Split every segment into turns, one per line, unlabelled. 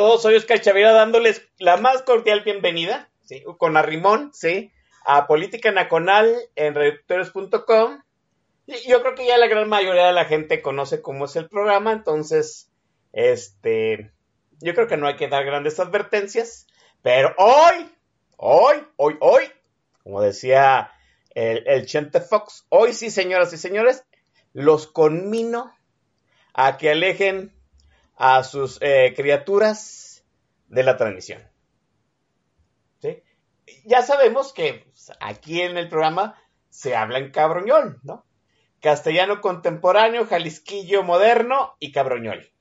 Todos, soy Oscar Chavira dándoles la más cordial bienvenida, con arrimón, ¿sí? a Política Nacional en reductores.com. Yo creo que ya la gran mayoría de la gente conoce cómo es el programa, entonces, este, yo creo que no hay que dar grandes advertencias, pero hoy, hoy, hoy, hoy, como decía el Chente Fox, hoy sí, señoras y señores, los conmino a que alejen a sus eh, criaturas de la transmisión. ¿Sí? Ya sabemos que pues, aquí en el programa se habla en cabroñol, ¿no? Castellano contemporáneo, jalisquillo moderno y cabroñol.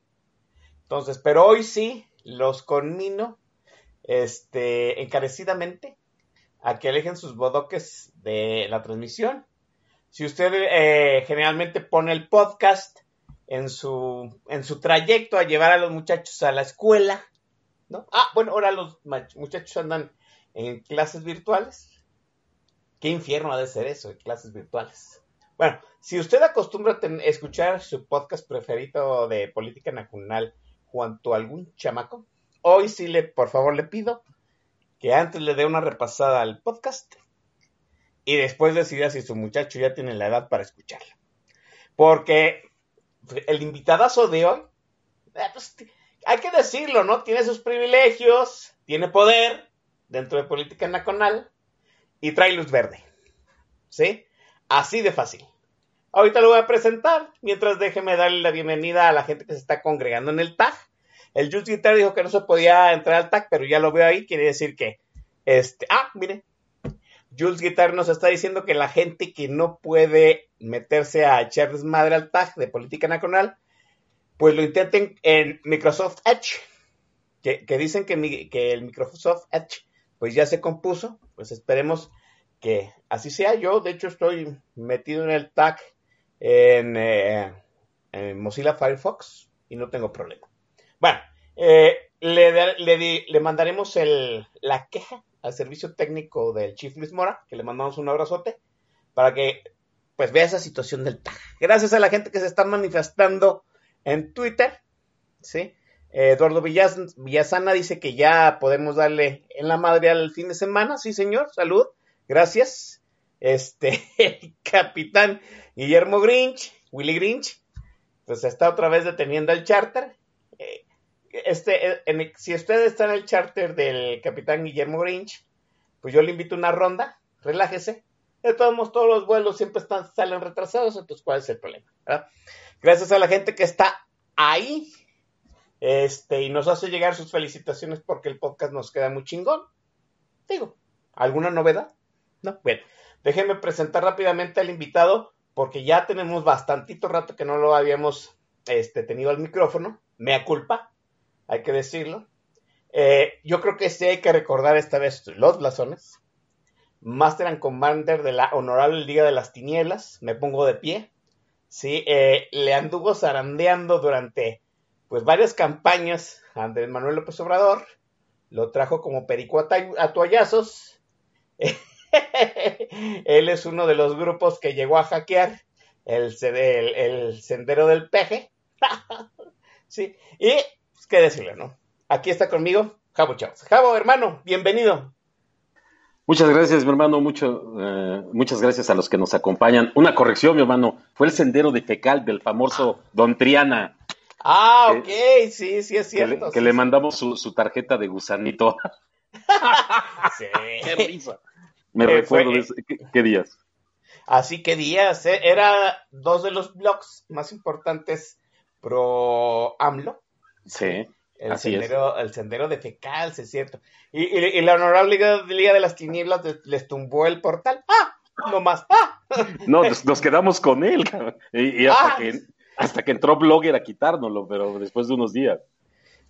Entonces, pero hoy sí los conmino este, encarecidamente a que alejen sus bodoques de la transmisión si usted eh, generalmente pone el podcast en su, en su trayecto a llevar a los muchachos a la escuela, ¿no? Ah, bueno, ahora los muchachos andan en clases virtuales. Qué infierno ha de ser eso, en clases virtuales. Bueno, si usted acostumbra a escuchar su podcast preferido de política nacional junto a algún chamaco, hoy sí le, por favor, le pido que antes le dé una repasada al podcast y después decida si su muchacho ya tiene la edad para escucharla. Porque el invitadazo de hoy, eh, pues, hay que decirlo, ¿no? Tiene sus privilegios, tiene poder dentro de política nacional y trae luz verde. ¿Sí? Así de fácil. Ahorita lo voy a presentar, mientras déjeme darle la bienvenida a la gente que se está congregando en el TAG. El Just Guitar dijo que no se podía entrar al TAG, pero ya lo veo ahí, quiere decir que, este, ah, mire, Jules Guitar nos está diciendo que la gente que no puede meterse a echar desmadre al tag de política nacional, pues lo intenten en Microsoft Edge, que, dicen que, el Microsoft Edge pues ya se compuso, pues esperemos que así sea. Yo, de hecho, estoy metido en el tag en, eh, Mozilla Firefox y no tengo problema. Bueno, eh, le, le, le, mandaremos el, la queja al servicio técnico del Chief Luis Mora, que le mandamos un abrazote, para que pues vea esa situación del TAG. Gracias a la gente que se está manifestando en Twitter, ¿sí? Eduardo Villasana dice que ya podemos darle en la madre al fin de semana, sí señor, salud, gracias. Este, el capitán Guillermo Grinch, Willy Grinch, pues está otra vez deteniendo el charter. Este, eh, si usted está en el charter del capitán Guillermo Grinch, pues yo le invito una ronda, relájese. De todos modos, todos los vuelos siempre están, salen retrasados, entonces, ¿cuál es el problema? Gracias a la gente que está ahí este, y nos hace llegar sus felicitaciones porque el podcast nos queda muy chingón. Digo, ¿alguna novedad? No, bueno, déjenme presentar rápidamente al invitado porque ya tenemos bastantito rato que no lo habíamos este, tenido al micrófono. Mea culpa hay que decirlo. Eh, yo creo que sí hay que recordar esta vez los blasones. Master and Commander de la Honorable Liga de las Tinieblas, me pongo de pie. Sí, eh, le anduvo zarandeando durante pues varias campañas a Andrés Manuel López Obrador. Lo trajo como perico a, toallazos. Él es uno de los grupos que llegó a hackear el, el, el sendero del peje. sí, y qué decirle, ¿no? Aquí está conmigo Jabo Chavos. Jabo, hermano, bienvenido.
Muchas gracias, mi hermano. Mucho, eh, muchas gracias a los que nos acompañan. Una corrección, mi hermano. Fue el sendero de fecal del famoso Don Triana.
Ah, ok, sí, sí es
Que, le,
cierto.
que
sí,
le mandamos su, su tarjeta de gusanito.
Sí.
¡Qué risa! Me
Eh,
recuerdo
fue-
de ¿qué, qué días?
Así que días, ¿eh? era dos de los blogs más importantes pro AMLO.
Sí,
El
Así es.
sendero, el sendero de fecal, sí es cierto. Y, y- y la honorable Liga, Liga de las Tinieblas les, les tumbó el portal. ¡Ah! No más. ¡Ah!
No, nos, nos quedamos con él. Y, y hasta,
Ah.
que, hasta que entró Blogger a quitárnoslo, pero después de unos días.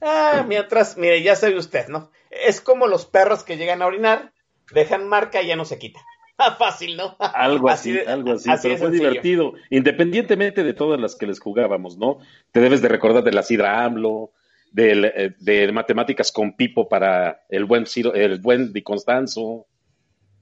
Ah, mientras, mire, ya sabe usted, ¿no? Es como los perros que llegan a orinar, dejan marca y ya no se quita. Fácil, ¿no?
Algo así,
de-
algo así,
así
pero
de
fue
sencillo.
divertido, independientemente de todas las que les jugábamos, ¿no? Te debes de recordar de la Sidra AMLO, del, eh, de matemáticas con Pipo para el buen Ciro- el buen Di Constanzo.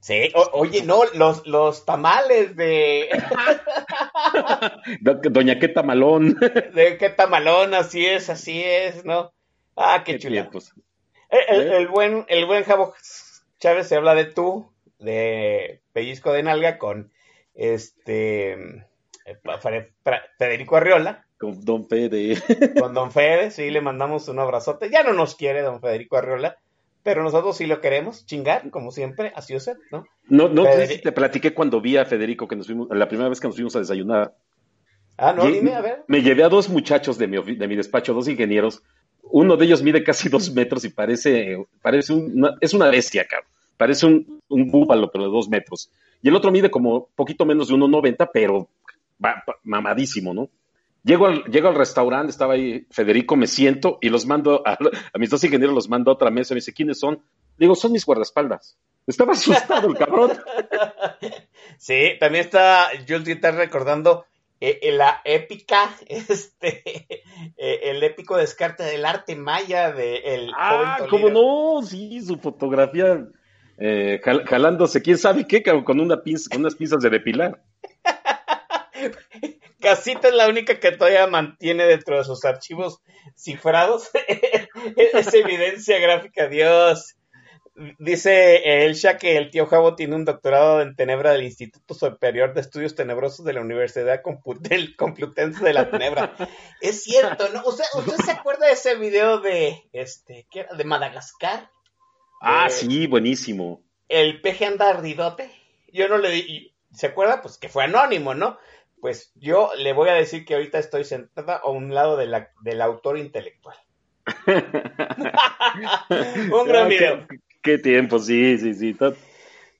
Sí, o- oye, no, los, los tamales de,
Do- Doña Queta Malón.
de qué tamalón, así es, así es, ¿no? Ah, qué, chula.
tiempos.
El, el-
¿Eh?
el buen, el buen Javo Chávez se habla de tú, de pellizco de nalga con este eh, Federico Arriola,
Con Don Fede.
con Don Fede, sí, le mandamos un abrazote. Ya no nos quiere Don Federico Arriola, pero nosotros sí lo queremos, chingar, como siempre, así usted, ¿no?
No, no sé
Federico.
si te platiqué cuando vi a Federico que nos fuimos, la primera vez que nos fuimos a desayunar.
Ah, no,
Lle-
dime, a ver.
Me llevé a dos muchachos de mi, de mi despacho, dos ingenieros. Uno de ellos mide casi dos metros y parece, parece una, es una bestia, cabrón. Parece un, un búfalo, pero de dos metros. Y el otro mide como poquito menos de 1,90, pero va- va- mamadísimo, ¿no? Llego al, llego al restaurante, estaba ahí Federico, me siento y los mando a, a mis dos ingenieros, los mando a otra mesa. Me dice, ¿quiénes son? Digo, son mis guardaespaldas. Estaba asustado el cabrón.
Sí, también está Jules Dieter recordando eh, eh, la épica, este, eh, el épico descarte del arte maya de el
Ah, ¿cómo no? Sí, su fotografía eh, jal- jalándose, quién sabe qué, con con unas pinzas de depilar.
Casita es la única que todavía mantiene dentro de sus archivos cifrados esa evidencia gráfica, Dios. Dice Elsha que el tío Javo tiene un doctorado en tenebra del Instituto Superior de Estudios Tenebrosos de la Universidad Complutense de la Tenebra. Es cierto, ¿no? ¿Usted, usted se acuerda de ese video de, este, ¿qué era? De Madagascar?
Ah,
Eh,
sí, buenísimo.
el peje anda ardidote. Yo no le di, ¿se acuerda? Pues que fue anónimo, ¿no? Pues yo le voy a decir que ahorita estoy sentada a un lado de la, del autor intelectual. un gran
Ah,
video.
Qué, qué tiempo, sí, sí, sí.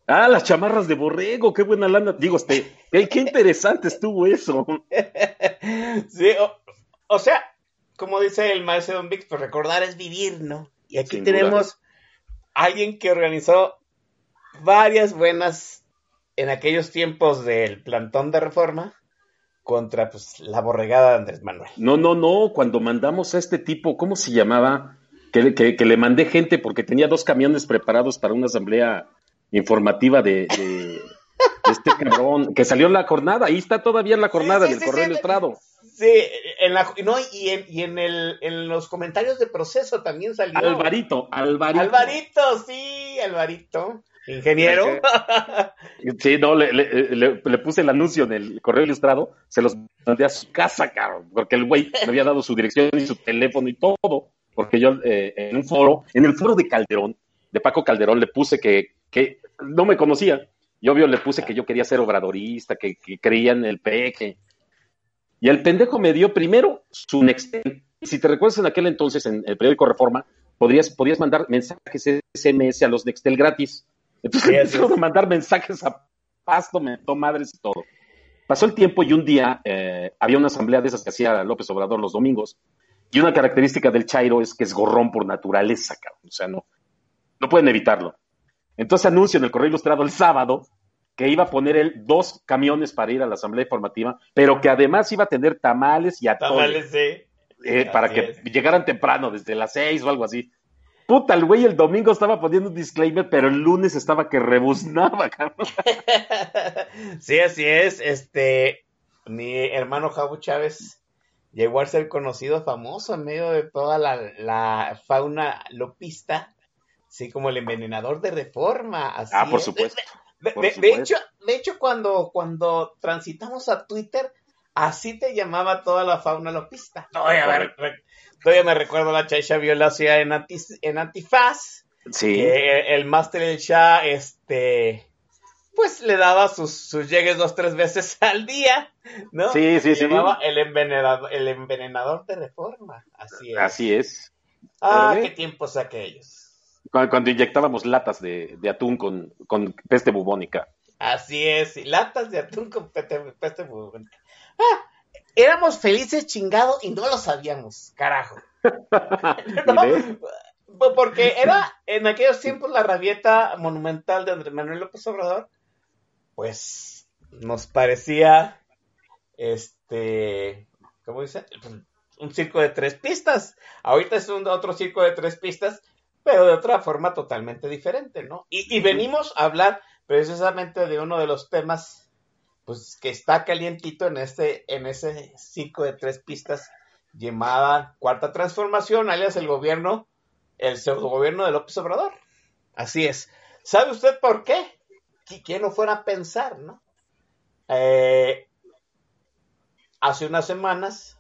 Ah, las chamarras de borrego, qué buena lana. Digo, este, qué, qué interesante estuvo eso.
Sí, o, o sea, como dice el maestro Don Vix, pues recordar es vivir, ¿no? Y aquí
Sin
tenemos alguien que organizó varias buenas en aquellos tiempos del plantón de reforma contra pues la borregada de Andrés Manuel.
No, no, no, cuando mandamos a este tipo, ¿cómo se llamaba? Que, le- que, que le mandé gente porque tenía dos camiones preparados para una asamblea informativa de, de- de este cabrón, que salió en la jornada, ahí está todavía en la jornada
Sí, sí,
del
sí,
correo
sí.
ilustrado.
Sí, en la, no, y, en, y en, el, en los comentarios de proceso también salió.
Alvarito, Alvarito.
Alvarito, sí, Alvarito. Ingeniero.
Sí, no, le, le- le- le puse el anuncio en el correo ilustrado, se los mandé a su casa, cabrón, porque el güey me había dado su dirección y su teléfono y todo, porque yo eh, en un foro, en el foro de Calderón, de Paco Calderón, le puse que, que no me conocía, y obvio le puse que yo quería ser obradorista, que, que creía en el peje. Y el pendejo me dio primero su Nextel. Si te recuerdas en aquel entonces, en el periódico Reforma, podrías, podías mandar mensajes SMS a los Nextel gratis. Entonces empezaron a mandar mensajes a pasto, me madres y todo. Pasó el tiempo y un día eh, había una asamblea de esas que hacía López Obrador los domingos. Y una característica del Chairo es que es gorrón por naturaleza, cabrón. O sea, no, no pueden evitarlo. Entonces anuncio en el correo ilustrado el sábado que iba a poner él dos camiones para ir a la asamblea informativa, pero que además iba a tener tamales y atole,
Tamales, sí.
eh, para
Así
que
es.
llegaran temprano, desde las seis o algo así. Puta, el güey el domingo estaba poniendo un disclaimer, pero el lunes estaba que rebuznaba, cabrón.
sí, así es. Este, mi hermano Javo Chávez llegó a ser conocido, famoso en medio de toda la, la fauna lopista Sí, como el envenenador de reforma. Así
Ah, por
es.
supuesto.
De, hecho, de hecho cuando, cuando transitamos a Twitter, así te llamaba toda la fauna lopista. Todavía, me, re- todavía me recuerdo la chacha violencia en, anti, en Antifaz,
Sí.
que el máster del Shah, este, pues le daba sus, sus llegues dos, tres veces al día, ¿no?
Sí, sí,
Se
sí.
llamaba el envenenador, el envenenador de reforma. Así es.
Así es.
Ah,
Pero
qué tiempos aquellos.
Cuando, cuando inyectábamos latas de, de atún con, con peste bubónica.
Así es, y latas de atún con peste, peste bubónica. Ah, éramos felices chingado y no lo sabíamos, carajo. No,
¿Y ves?
porque era en aquellos tiempos la rabieta monumental de Andrés Manuel López Obrador, pues nos parecía, este, ¿cómo dice? Un circo de tres pistas. Ahorita es un otro circo de tres pistas, pero de otra forma totalmente diferente, ¿no? Y, y venimos a hablar precisamente de uno de los temas, pues, que está calientito en este, en ese circo de tres pistas llamada Cuarta Transformación, alias el gobierno, el pseudo gobierno de López Obrador. Así es. ¿Sabe usted por qué? Quién no fuera a pensar, ¿no? Eh, hace unas semanas,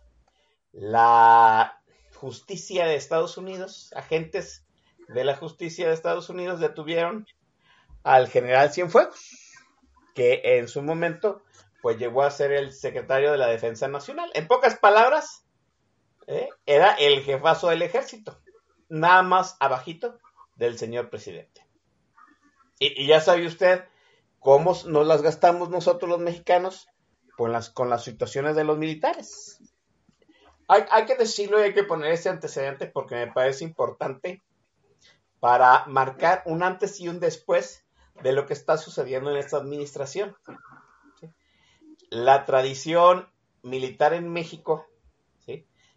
la justicia de Estados Unidos, agentes de la justicia de Estados Unidos detuvieron al general Cienfuegos, que en su momento pues llegó a ser el secretario de la Defensa Nacional. En pocas palabras, ¿eh? era el jefazo del ejército, nada más abajito del señor presidente. Y, ya sabe usted cómo nos las gastamos nosotros los mexicanos con las, con las situaciones de los militares. Hay, hay que decirlo y hay que poner ese antecedente porque me parece importante para marcar un antes y un después de lo que está sucediendo en esta administración. La tradición militar en México,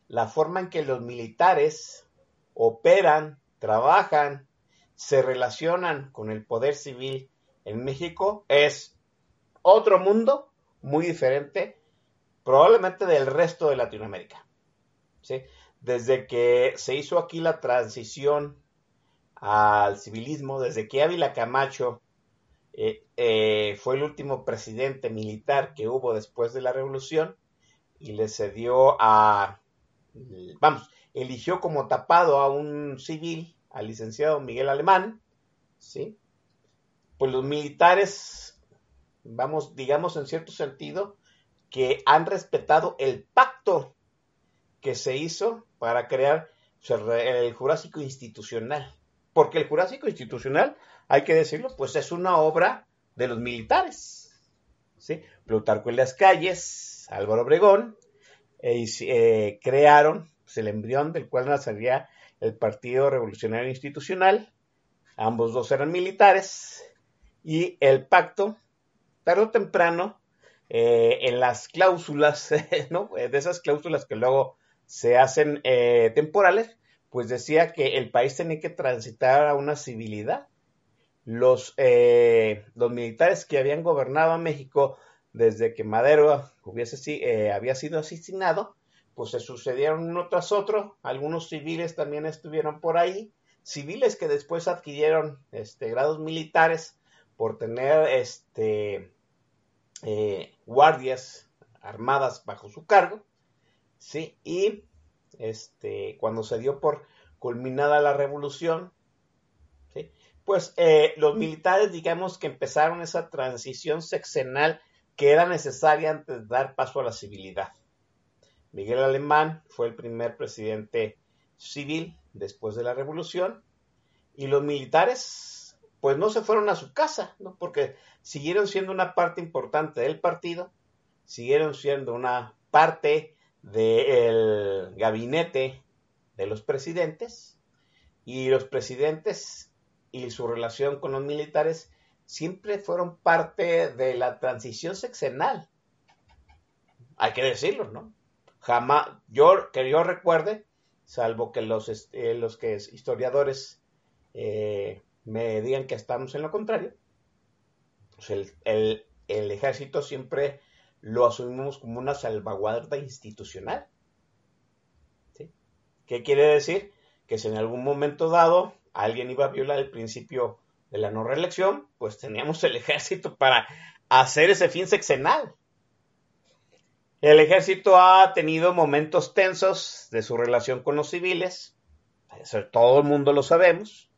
la forma en que los militares operan, trabajan, se relacionan con el poder civil en México es otro mundo muy diferente probablemente del resto de Latinoamérica. Desde que se hizo aquí la transición al civilismo, desde que Ávila Camacho eh, eh, fue el último presidente militar que hubo después de la revolución y le cedió a, vamos, eligió como tapado a un civil, al licenciado Miguel Alemán, ¿sí? Pues los militares, vamos, digamos en cierto sentido, que han respetado el pacto que se hizo para crear el Jurásico Institucional. Porque el Jurásico Institucional, hay que decirlo, pues es una obra de los militares. ¿sí? Plutarco en las calles, Álvaro Obregón, eh, eh, crearon pues, el embrión del cual nacería el Partido Revolucionario Institucional. Ambos dos eran militares. Y el pacto, tarde o temprano, eh, en las cláusulas, ¿no? de esas cláusulas que luego se hacen temporales, pues decía que el país tenía que transitar a una civilidad. Los, eh, los militares que habían gobernado a México desde que Madero hubiese, eh, había sido asesinado, pues se sucedieron uno tras otro. Algunos civiles también estuvieron por ahí, civiles que después adquirieron este, grados militares por tener este, eh, guardias armadas bajo su cargo, ¿sí? Y este, cuando se dio por culminada la revolución, pues eh, los militares, digamos que empezaron esa transición sexenal que era necesaria antes de dar paso a la civilidad. Miguel Alemán fue el primer presidente civil después de la revolución y los militares pues no se fueron a su casa, porque siguieron siendo una parte importante del partido, siguieron siendo una parte del gabinete de los presidentes y los presidentes y su relación con los militares siempre fueron parte de la transición sexenal. Hay que decirlo, ¿no? Jamás, yo que yo recuerde, salvo que los, eh, los que historiadores eh, me digan que estamos en lo contrario, pues el, el, el ejército siempre lo asumimos como una salvaguarda institucional. ¿Sí? ¿Qué quiere decir? Que si en algún momento dado alguien iba a violar el principio de la no reelección, pues teníamos el ejército para hacer ese fin sexenal. El ejército ha tenido momentos tensos de su relación con los civiles, todo el mundo lo sabemos.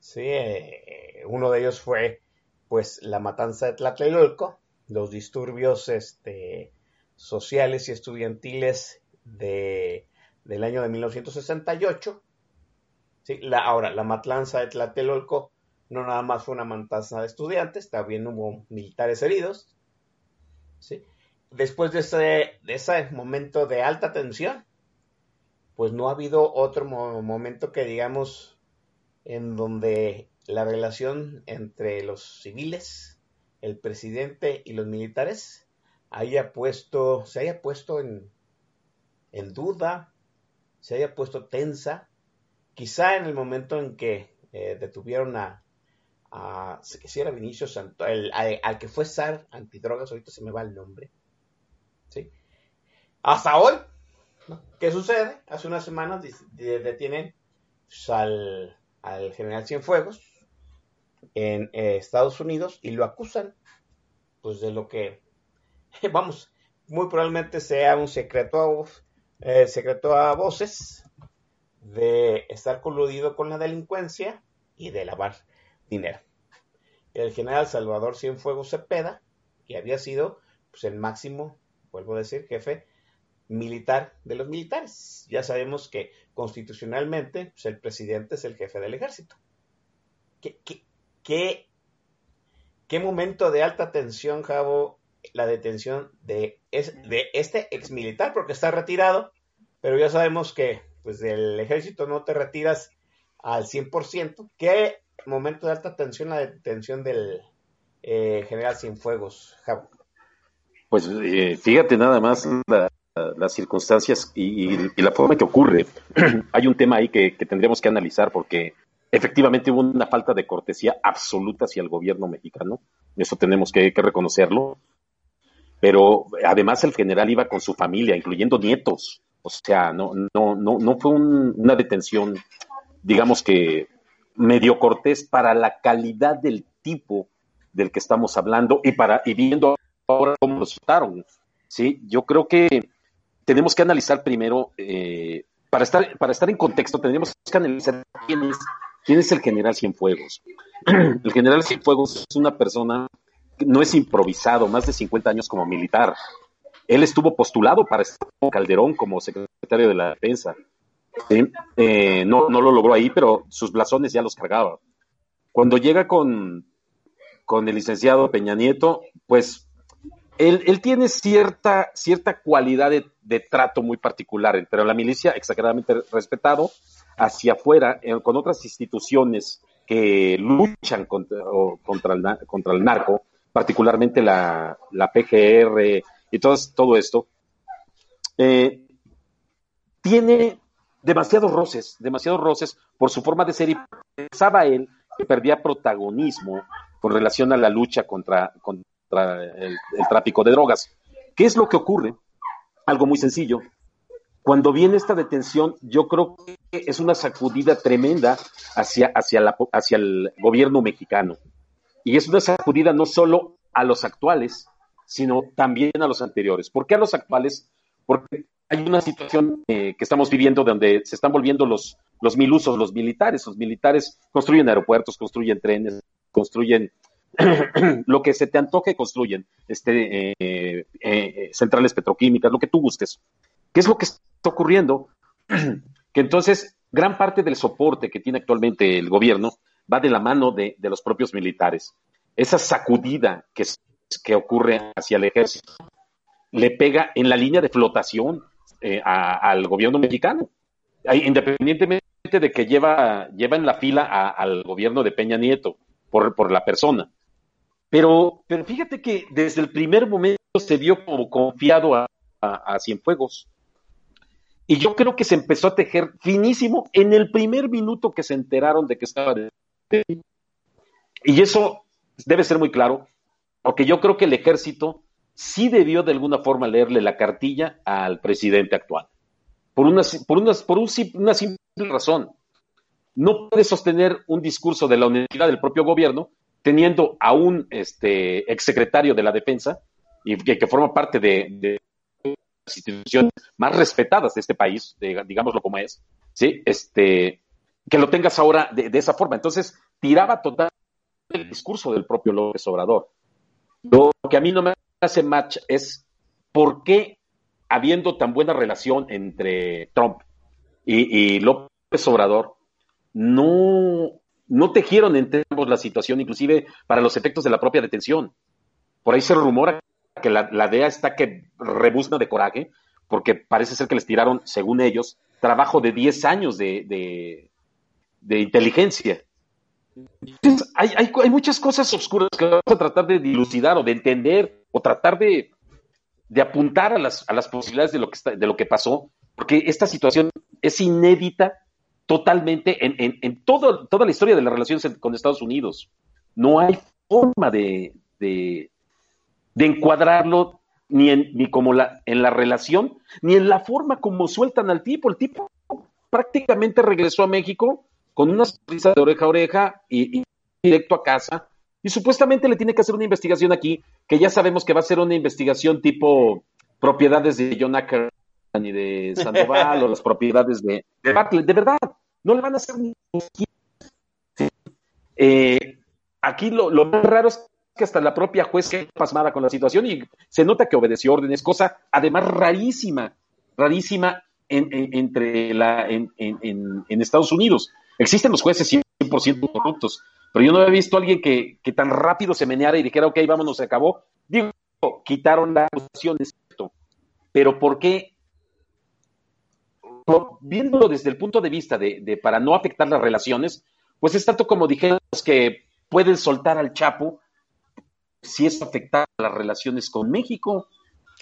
Sí, eh, uno de ellos fue pues la matanza de Tlatelolco, los disturbios este, sociales y estudiantiles de, del año de 1968. Sí, la, ahora, la matanza de Tlatelolco no nada más fue una matanza de estudiantes, también hubo militares heridos. después de ese momento de alta tensión, pues no ha habido otro momento que digamos en donde la relación entre los civiles, el presidente y los militares haya puesto, se haya puesto en, en duda, se haya puesto tensa, quizá en el momento en que eh, detuvieron a, a si era Vinicio Santo, el, al, que fue SAR antidrogas, ahorita se me va el nombre, ¿sí? Hasta hoy, ¿qué sucede? Hace unas semanas detienen pues, al, general Cienfuegos en eh, Estados Unidos y lo acusan pues de lo que, vamos, muy probablemente sea un secreto a, eh, secreto a voces de estar coludido con la delincuencia y de lavar dinero. El general Salvador Cienfuegos Cepeda, que había sido pues, el máximo vuelvo a decir, jefe militar de los militares. Ya sabemos que constitucionalmente pues, el presidente es el jefe del ejército. ¿Qué, qué, qué, momento de alta tensión, Javo, la detención de, de este ex militar? Porque está retirado, pero ya sabemos que pues del ejército no te retiras al 100%. ¿Qué momento de alta tensión la detención del eh, general Cienfuegos, Javo?
Pues eh, fíjate nada más las circunstancias y, la forma que ocurre. Hay un tema ahí que, tendríamos que analizar porque efectivamente hubo una falta de cortesía absoluta hacia el gobierno mexicano. Eso tenemos que, reconocerlo. Pero además el general iba con su familia, incluyendo nietos. O sea, no, no, no, no fue una detención, digamos que medio cortés para la calidad del tipo del que estamos hablando y para y viendo ahora cómo resultaron. Sí, yo creo que tenemos que analizar primero, eh, para, estar, para estar en contexto, tendríamos que analizar quién es, quién es el general Cienfuegos. El general Cienfuegos es una persona que no es improvisado, más de 50 años como militar. Él estuvo postulado para estar Calderón como secretario de la defensa. Eh, no, no lo logró ahí, pero sus blasones ya los cargaba. Cuando llega con, con el licenciado Peña Nieto, pues él, tiene cierta, cierta cualidad de, trato muy particular entre la milicia, exageradamente respetado, hacia afuera, eh, con otras instituciones que luchan contra, contra, el, contra el narco, particularmente la, PGR y todo, todo esto, eh, tiene demasiados roces, demasiados roces por su forma de ser y pensaba él que perdía protagonismo con relación a la lucha contra, contra el, tráfico de drogas. ¿Qué es lo que ocurre? Algo muy sencillo. Cuando viene esta detención, yo creo que es una sacudida tremenda hacia, hacia, la, hacia el gobierno mexicano. Y es una sacudida no solo a los actuales, sino también a los anteriores. ¿Por qué a los actuales? Porque hay una situación eh, que estamos viviendo donde se están volviendo los, los milusos, los militares. Los militares construyen aeropuertos, construyen trenes, construyen lo que se te antoje construyen, este, eh, eh, centrales petroquímicas, lo que tú gustes. ¿Qué es lo que está ocurriendo? que entonces gran parte del soporte que tiene actualmente el gobierno va de la mano de, los propios militares. Esa sacudida que, ocurre hacia el ejército le pega en la línea de flotación eh, al gobierno mexicano, independientemente de que lleva, lleva en la fila al gobierno de Peña Nieto por, la persona. Pero, pero fíjate que desde el primer momento se vio como confiado a, Cienfuegos. Y yo creo que se empezó a tejer finísimo en el primer minuto que se enteraron de que estaba de... Y eso debe ser muy claro, porque yo creo que el ejército sí debió de alguna forma leerle la cartilla al presidente actual. Por una, por una, por una simple razón. no puede sostener un discurso de la unidad del propio gobierno teniendo a un este, exsecretario de la defensa y que, forma parte de, instituciones más respetadas de este país, digámoslo como es, ¿sí? este, que lo tengas ahora de, de esa forma. Entonces, tiraba total el discurso del propio López Obrador. Lo que a mí no me hace match es por qué, habiendo tan buena relación entre Trump y, y López Obrador, no, no tejieron entre ambos la situación, inclusive para los efectos de la propia detención. Por ahí se rumora que la, la DEA está que rebuzna de coraje, porque parece ser que les tiraron, según ellos, trabajo de 10 años de, de, inteligencia. Entonces, hay, hay, muchas cosas oscuras que vamos a tratar de dilucidar o de entender o tratar de, de apuntar a las, a las posibilidades de lo, que está, de lo que pasó, porque esta situación es inédita totalmente en, en, en todo, toda la historia de las relaciones con Estados Unidos. No hay forma de, de encuadrarlo ni, en, ni como la, en la relación, ni en la forma como sueltan al tipo. El tipo prácticamente regresó a México con una sonrisa de oreja a oreja y, y, directo a casa. Y supuestamente le tiene que hacer una investigación aquí, que ya sabemos que va a ser una investigación tipo propiedades de John Acker y de Sandoval o las propiedades de, de Bartlett. De verdad, no le van a hacer ni eh, Aquí lo, lo, más raro es que hasta la propia juez quedó pasmada con la situación y se nota que obedeció órdenes, cosa además rarísima, rarísima en, en, entre la, en, en, Estados Unidos. Existen los jueces 100% corruptos, pero yo no he visto a alguien que, que, tan rápido se meneara y dijera, ok, vámonos, se acabó. Digo, quitaron la acusación, pero ¿por qué? Viéndolo desde el punto de vista de, de, para no afectar las relaciones, pues es tanto como dijimos que pueden soltar al Chapo si eso afecta las relaciones con México.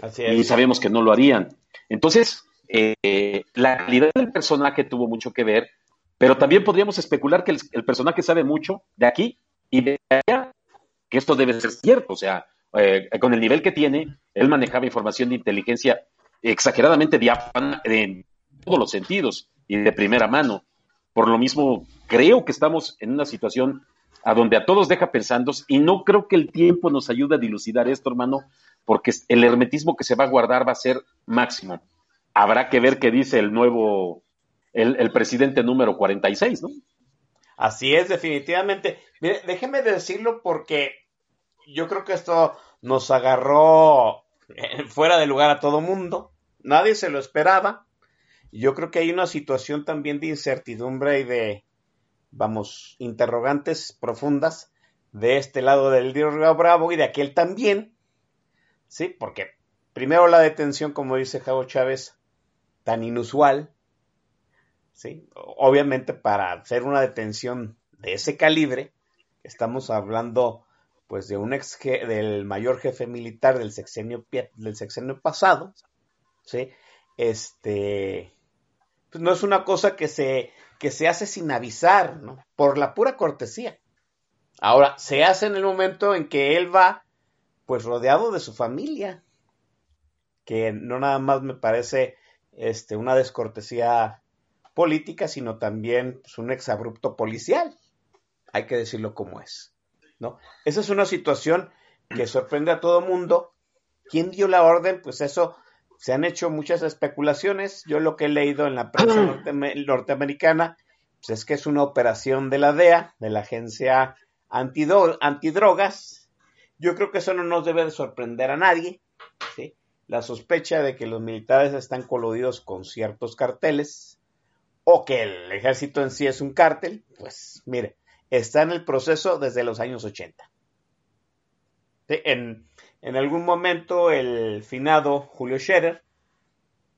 Así
es. Y sabemos que no lo harían. Entonces, eh, la calidad del personaje tuvo mucho que ver, pero también podríamos especular que el, el, personaje sabe mucho de aquí y de allá, que esto debe ser cierto. O sea, eh, con el nivel que tiene, él manejaba información de inteligencia exageradamente diáfana en todos los sentidos y de primera mano. Por lo mismo, creo que estamos en una situación a donde a todos deja pensando y no creo que el tiempo nos ayude a dilucidar esto, hermano, porque el hermetismo que se va a guardar va a ser máximo. Habrá que ver qué dice el nuevo, el, el presidente número 46, ¿no?
Así es, definitivamente. Mire, déjeme decirlo porque yo creo que esto nos agarró fuera de lugar a todo mundo. Nadie se lo esperaba. Yo creo que hay una situación también de incertidumbre y de, vamos, interrogantes profundas de este lado del Río Bravo y de aquel también. Sí, porque primero la detención, como dice Javo Chávez, tan inusual. Sí, obviamente para hacer una detención de ese calibre, estamos hablando pues de un ex del mayor jefe militar del sexenio del sexenio pasado, ¿sí? Este pues no es una cosa que se que se hace sin avisar, ¿no? Por la pura cortesía. Ahora, se hace en el momento en que él va pues rodeado de su familia, que no nada más me parece este una descortesía política, sino también pues, un exabrupto policial. Hay que decirlo como es. ¿no? Esa es una situación que sorprende a todo mundo. ¿Quién dio la orden? Pues eso se han hecho muchas especulaciones. Yo lo que he leído en la prensa norte norteamericana pues es que es una operación de la DEA, de la agencia antidrogas. Yo creo que eso no nos debe de sorprender a nadie. ¿sí? La sospecha de que los militares están coludidos con ciertos carteles o que el ejército en sí es un cártel, pues mire, está en el proceso desde los años 80. En, en algún momento el finado Julio Scherer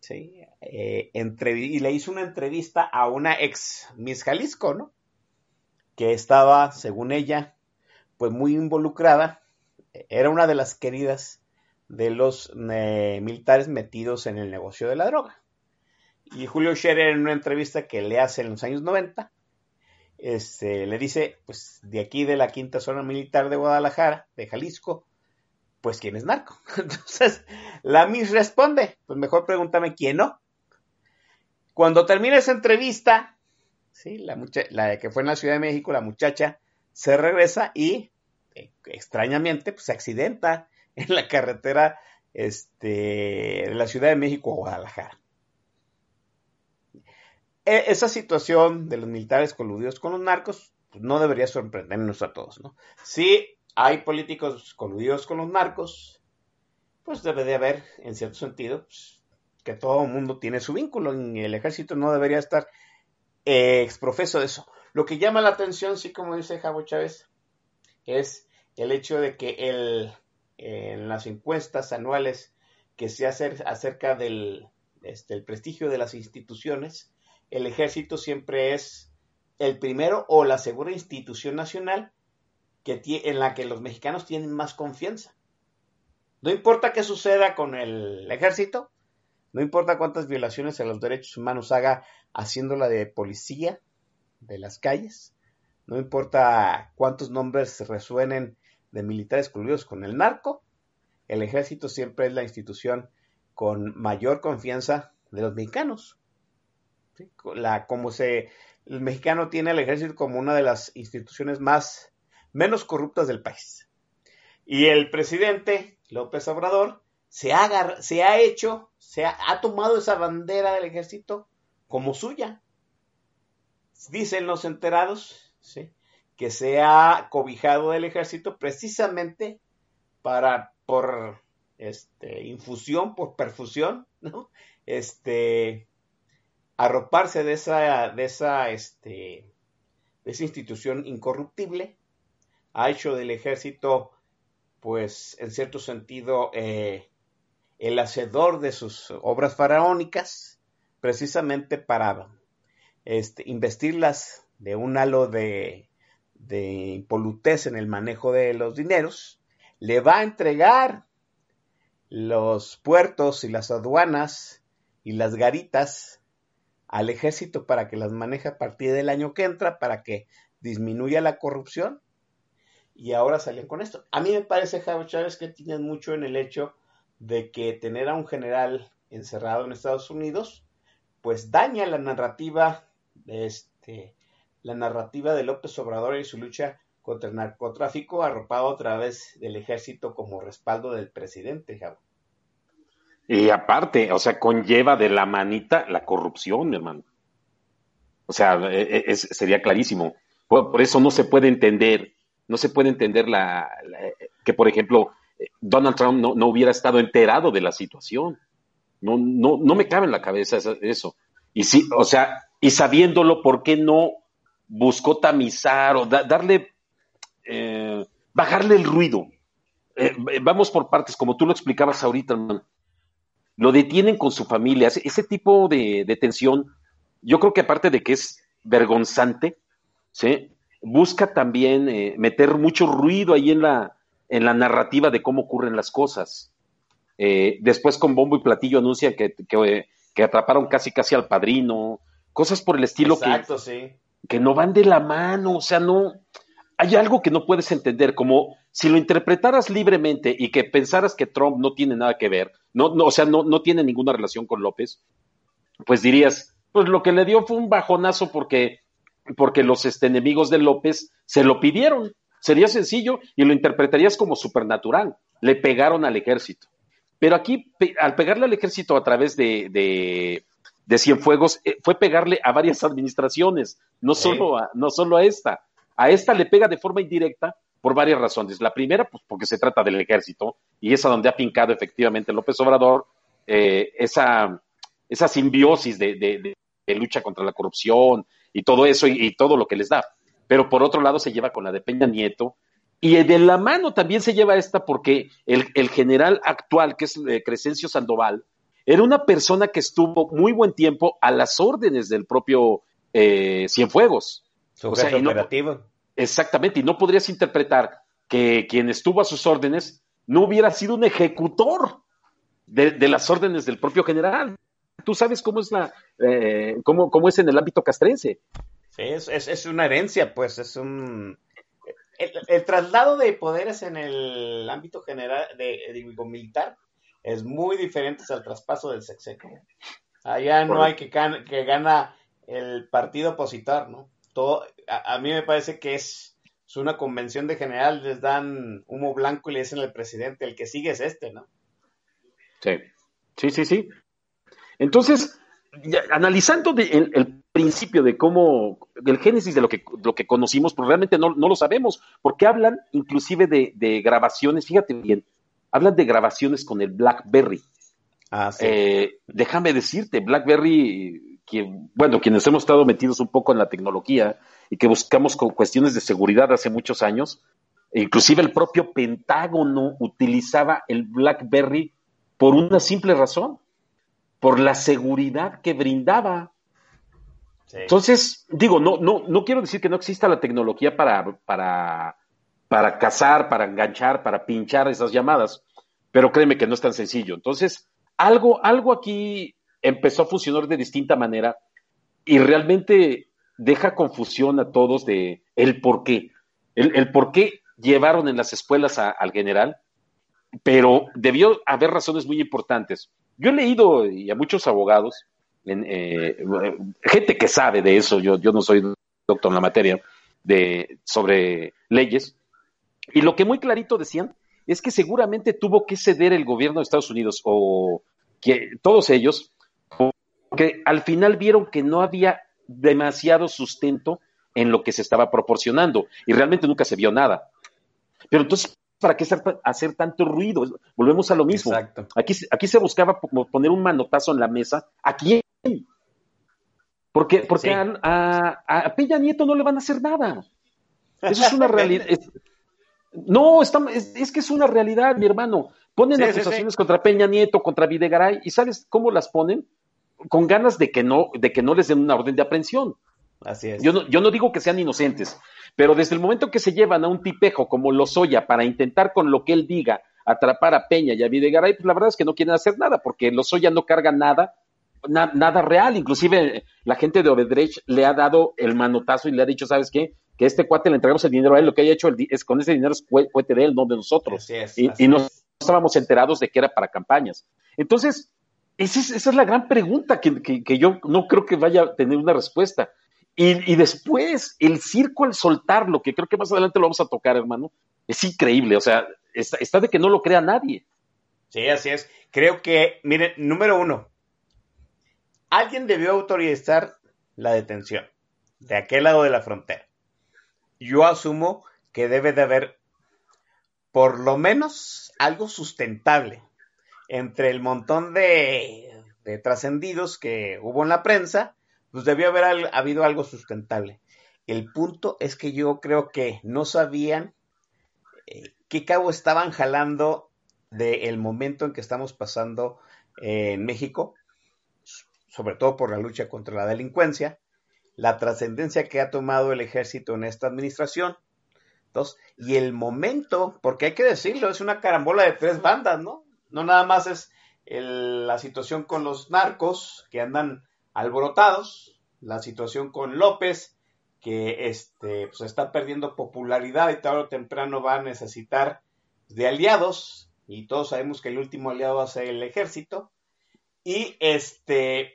¿sí? Eh, y le hizo una entrevista a una ex Miss Jalisco, ¿no? Que estaba, según ella, pues muy involucrada. Era una de las queridas de los eh, militares metidos en el negocio de la droga. Y Julio Scherer en una entrevista que le hace en los años 90, este, le dice, pues de aquí de la quinta zona militar de Guadalajara, de Jalisco, pues quién es narco. Entonces, la Miss responde, pues mejor pregúntame quién no. Cuando termina esa entrevista, ¿sí? La, la que fue en la Ciudad de México, la muchacha se regresa y eh, extrañamente pues, se accidenta en la carretera este, de la Ciudad de México a Guadalajara. E, esa situación de los militares coludidos con los narcos pues, no debería sorprendernos a todos, ¿no? Si hay políticos coludidos con los narcos, pues debe de haber, en cierto sentido, pues, que todo mundo tiene su vínculo y el ejército no debería estar eh, exprofeso de eso. Lo que llama la atención, sí, como dice Javo Chávez, es el hecho de que el, en las encuestas anuales que se hacen acerca del este, prestigio de las instituciones, el ejército siempre es el primero o la segura institución nacional que en la que los mexicanos tienen más confianza. No importa qué suceda con el ejército, no importa cuántas violaciones a los derechos humanos haga haciéndola de policía de las calles, no importa cuántos nombres resuenen de militares coludidos con el narco, el ejército siempre es la institución con mayor confianza de los mexicanos. La, como se, el mexicano tiene al ejército como una de las instituciones más, menos corruptas del país. Y el presidente López Obrador se ha, se ha hecho, se ha, tomado esa bandera del ejército como suya. Dicen los enterados, que se ha cobijado del ejército precisamente para, por este, infusión, por perfusión. Este, arroparse de esa, de esa, este, de esa institución incorruptible, ha hecho del ejército, pues, en cierto sentido, eh, el hacedor de sus obras faraónicas, precisamente para este, investirlas de un halo de de impolutez en el manejo de los dineros, le va a entregar los puertos y las aduanas y las garitas al ejército para que las maneje a partir del año que entra, para que disminuya la corrupción. Y ahora salen con esto. A mí me parece, Javier Chávez, que tienen mucho en el hecho de que tener a un general encerrado en Estados Unidos, pues daña la narrativa de este, la narrativa de López Obrador y su lucha contra el narcotráfico arropado a través del ejército como respaldo del presidente, Javo.
Y aparte, o sea, conlleva de la manita la corrupción, hermano. O sea, e, e, sería clarísimo. Por, eso no se puede entender, no se puede entender la, que, por ejemplo, Donald Trump no, hubiera estado enterado de la situación. No, no, no me cabe en la cabeza eso. Y sí, o sea, y sabiéndolo, ¿por qué no buscó tamizar o darle, eh, bajarle el ruido. Eh, vamos por partes, como tú lo explicabas ahorita. Lo detienen con su familia. Ese, tipo de detención, yo creo que aparte de que es vergonzante, ¿sí? Busca también eh, meter mucho ruido ahí en la, en la narrativa de cómo ocurren las cosas. después con bombo y platillo anuncian que, que, atraparon casi casi al padrino, cosas por el estilo
Exacto, sí
que no van de la mano, o sea, no, hay algo que no puedes entender, como si lo interpretaras libremente y que pensaras que Trump no tiene nada que ver, no, no o sea, no, no tiene ninguna relación con López, pues dirías, pues lo que le dio fue un bajonazo porque, porque los este, enemigos de López se lo pidieron. Sería sencillo y lo interpretarías como supernatural. Le pegaron al ejército. Pero aquí, al pegarle al ejército a través de, de Cienfuegos eh, fue pegarle a varias administraciones, no solo, a, no solo a esta. A esta le pega de forma indirecta por varias razones. La primera, pues porque se trata del ejército y es a donde ha pincado efectivamente López Obrador eh, esa, esa simbiosis de, lucha contra la corrupción y todo eso y, todo lo que les da. Pero por otro lado se lleva con la de Peña Nieto y de la mano también se lleva esta porque el, el general actual, que es eh, Crescencio Sandoval, era una persona que estuvo muy buen tiempo a las órdenes del propio eh, Cienfuegos.
o sea, operativo.
exactamente, y no podrías interpretar que quien estuvo a sus órdenes no hubiera sido un ejecutor de, las órdenes del propio general. Tú sabes cómo es la, eh, cómo, cómo, es en el ámbito castrense.
Sí, es, es, una herencia, pues, es un el, traslado de poderes en el ámbito general de, de militar es muy diferente al traspaso del sexenio. Allá no hay que, que gana el partido opositor, ¿no? Todo, a, a mí me parece que es, es una convención de general, les dan humo blanco y le dicen al presidente, el que sigue es este, ¿no?
Sí, sí, sí, sí. Entonces, ya, analizando de- el, el principio de cómo, el génesis de lo que, lo que conocimos, pues realmente no, no lo sabemos, porque hablan inclusive de, de grabaciones, fíjate bien, hablan de grabaciones con el BlackBerry.
Ah, sí.
Eh, déjame decirte, BlackBerry, quien, bueno, quienes hemos estado metidos un poco en la tecnología y que buscamos con cuestiones de seguridad hace muchos años, e inclusive el propio Pentágono utilizaba el BlackBerry por una simple razón, por la seguridad que brindaba.
sí.
Entonces, digo, no, no, no quiero decir que no exista la tecnología para, para, para cazar, para enganchar, para pinchar esas llamadas, pero créeme que no es tan sencillo. Entonces, algo, algo aquí empezó a funcionar de distinta manera y realmente deja confusión a todos de el por qué. El, el por qué llevaron en las escuelas a- al general, pero debió haber razones muy importantes. Yo he leído y a muchos abogados, eh, gente que sabe de eso, yo, yo no soy doctor en la materia, de, sobre leyes, y lo que muy clarito decían es que seguramente tuvo que ceder el gobierno de Estados Unidos o que todos ellos, porque al final vieron que no había demasiado sustento en lo que se estaba proporcionando y realmente nunca se vio nada. Pero entonces, ¿para qué hacer, hacer tanto ruido? Volvemos a lo mismo.
Exacto.
Aquí, aquí se buscaba po- poner un manotazo en la mesa. ¿A quién? Porque, porque
Sí.
a, a- a Peña Nieto no le van a hacer nada. Eso es una realidad. es- no, está- es, es que es una realidad, mi hermano. Ponen
Sí, sí,
acusaciones contra Peña Nieto, contra Videgaray, y ¿sabes cómo las ponen? Con ganas de que no, de que no les den una orden de aprehensión.
Así es.
Yo no, yo no digo que sean inocentes, pero desde el momento que se llevan a un tipejo como Lozoya para intentar con lo que él diga atrapar a Peña y a Videgaray, pues la verdad es que no quieren hacer nada, porque Lozoya no carga nada, na- nada real. Inclusive la gente de Obedrech le ha dado el manotazo y le ha dicho, ¿sabes qué? Que este cuate le entregamos el dinero a él, lo que haya hecho el es con ese dinero es cue- cuete de él, no de nosotros.
Así es,
y,
así
y no
es.
estábamos enterados de que era para campañas. Entonces, esa es, esa es la gran pregunta que, que- que yo no creo que vaya a tener una respuesta. Y, y después, el circo al soltarlo, que creo que más adelante lo vamos a tocar, hermano, es increíble. O sea, está, de que no lo crea nadie.
Sí, así es. Creo que, miren, número uno, alguien debió autorizar la detención de aquel lado de la frontera. Yo asumo que debe de haber por lo menos algo sustentable entre el montón de, de trascendidos que hubo en la prensa, pues debió haber habido algo sustentable. El punto es que yo creo que no sabían eh, qué cabo estaban jalando del momento en que estamos pasando eh, en México, sobre todo por la lucha contra la delincuencia, la trascendencia que ha tomado el ejército en esta administración, dos, y el momento, porque hay que decirlo, es una carambola de tres bandas, ¿no? No nada más es la situación con los narcos que andan alborotados, la situación con López, que este, pues está perdiendo popularidad y tarde o temprano va a necesitar de aliados, y todos sabemos que el último aliado va a ser el ejército, y este,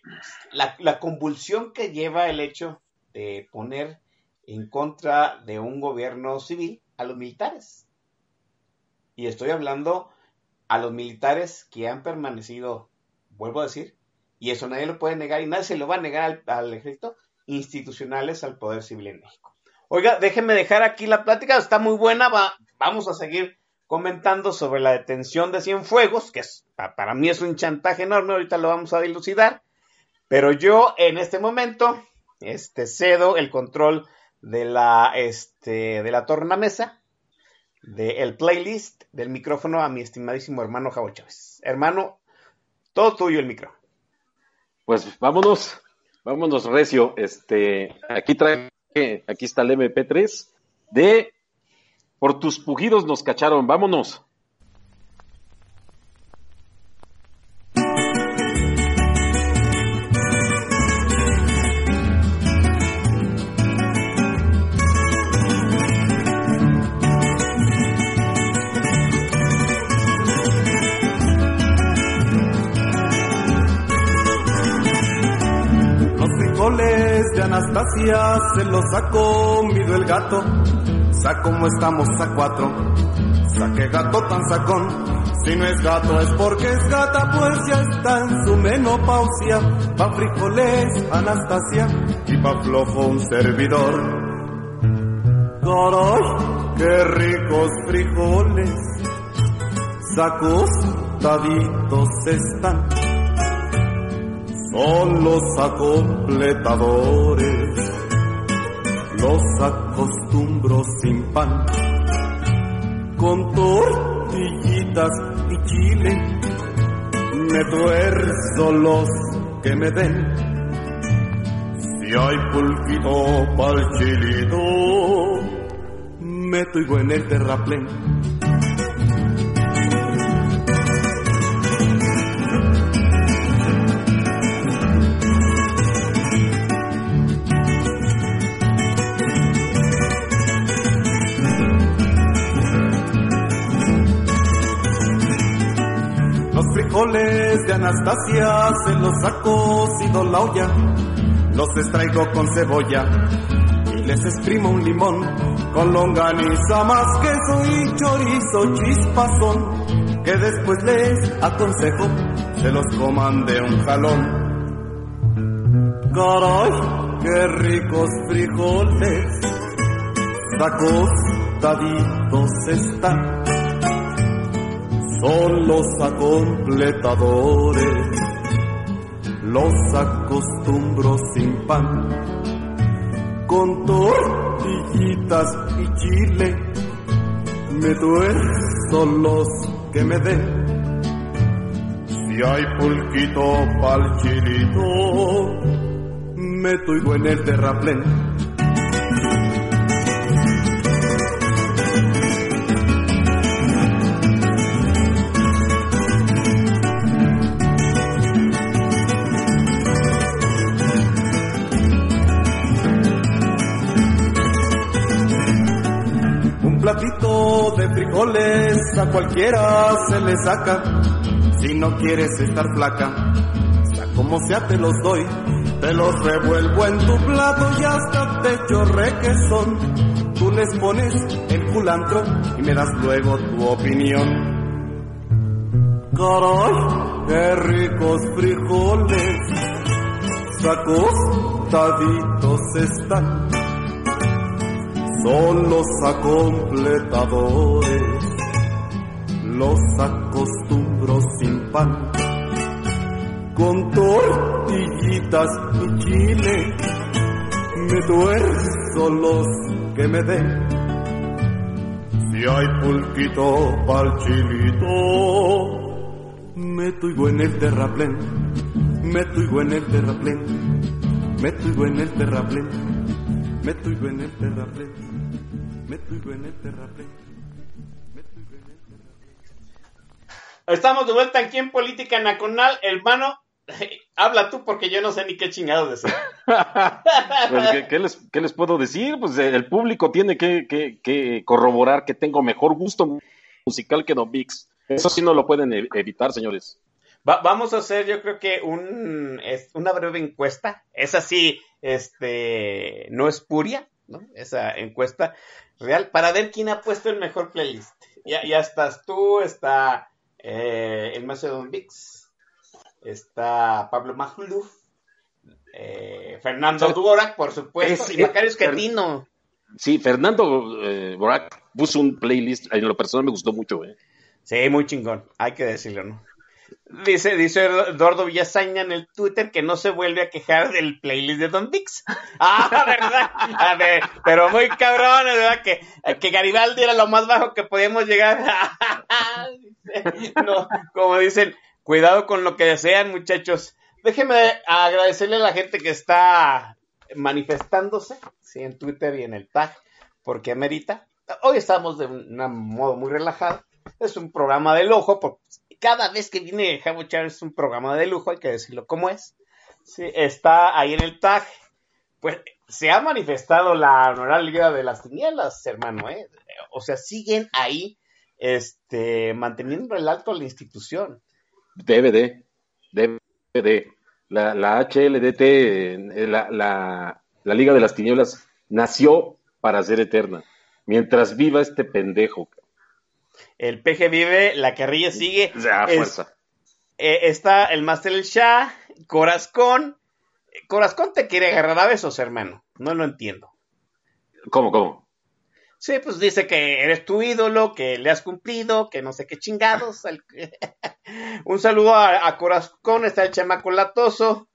la, la convulsión que lleva el hecho de poner en contra de un gobierno civil a los militares. Y estoy hablando a los militares que han permanecido, vuelvo a decir, y eso nadie lo puede negar y nadie se lo va a negar al, ejército, institucionales al Poder Civil en México. Oiga, déjenme dejar aquí la plática, está muy buena, va, vamos a seguir comentando sobre la detención de Cienfuegos, que para mí es un chantaje enorme, ahorita lo vamos a dilucidar, pero yo en este momento este, cedo el control de la, este, de la tornamesa, del playlist, del micrófono a mi estimadísimo hermano Javo Chávez. Hermano, todo tuyo el micro.
Pues vámonos, vámonos, Recio. Este, aquí trae, aquí está el MP3 de Por tus pujidos nos cacharon, vámonos.
Anastasia se los ha comido el gato. Sa como estamos a cuatro. Sa que gato tan sacón. Si no es gato es porque es gata, pues ya está en su menopausia. Pa' frijoles, Anastasia, y pa' flojo un servidor. Caray, qué ricos frijoles, sacos taditos están. Son los acompletadores, los acostumbro sin pan, con tortillitas y chile, me tuerzo los que me den. Si hay pulquito pa'l chilito, meto y en el terraplén. Frijoles de Anastasia se los ha cocido la olla, los extraigo con cebolla y les exprimo un limón con longaniza más queso y chorizo chispazón que después les aconsejo se los coman de un jalón. Caray, qué ricos frijoles, acostaditos están son los acompletadores, los acostumbro sin pan, con tortillitas y chile, me tuerzo los que me den. Si hay pulquito pa'l chilito, meto y en el terraplén. Frijoles a cualquiera se le saca. Si no quieres estar flaca, sea como sea te los doy. Te los revuelvo en tu plato y hasta te echo requesón. Tú les pones el culantro y me das luego tu opinión. Caray, qué ricos frijoles, acostaditos están son los acompletadores, los acostumbro sin pan, con tortillitas y chile, me tuerzo los que me den. Si hay pulquito pa'l chilito, meto y en el terraplén, meto y en el terraplén, meto y en el terraplén, meto y en el terraplén.
Estamos de vuelta aquí en Política Nacional. Hermano, habla tú porque yo no sé ni qué chingados decir.
Pues, ¿qué, qué les, qué les puedo decir? Pues eh, el público tiene que, que- que corroborar que tengo mejor gusto musical que Don Vix. Eso sí no lo pueden e- evitar, señores.
Va- vamos a hacer, yo creo que un, es una breve encuesta. Esa sí, este, no es puria, ¿no? Esa encuesta real para ver quién ha puesto el mejor playlist. Ya, ya estás tú, está eh, el maestro Don Vix, está Pablo Majuluf, eh, Fernando
Sí.
Duorak, por supuesto,
Es-
y Macario
es-
Esquetino.
Sí, Fernando eh, Borac puso un playlist, en lo personal me gustó mucho. eh.
Sí, muy chingón, hay que decirlo, ¿no? Dice, dice Eduardo Villasaña en el Twitter que no se vuelve a quejar del playlist de Don Vix. Ah, ¿verdad? A ver, pero muy cabrón, ¿verdad? Que, que Garibaldi era lo más bajo que podíamos llegar. no, como dicen, cuidado con lo que desean, muchachos. Déjenme agradecerle a la gente que está manifestándose, sí, en Twitter y en el tag, porque amerita. Hoy estamos de un modo muy relajado. Es un programa de lujo, porque cada vez que viene Javo Chávez es un programa de lujo, hay que decirlo como es. Está ahí en el tag. Pues se ha manifestado la honorable Liga de las Tinieblas, hermano, ¿eh? O sea, siguen ahí este, manteniendo el alto a la institución.
DVD, DVD. La, la HLDT, eh, la, la, la Liga de las Tinieblas nació para ser eterna. Mientras viva este pendejo.
El PG vive, la carrilla sigue.
Ya,
Es-
fuerza.
eh, está el Master El Shah, Corazcón. Corazcón te quiere agarrar a besos, hermano. No lo entiendo.
¿Cómo, cómo?
Sí, pues dice que eres tu ídolo, que le has cumplido, que no sé qué chingados. Un saludo a, a Corazón, está el chamaco latoso,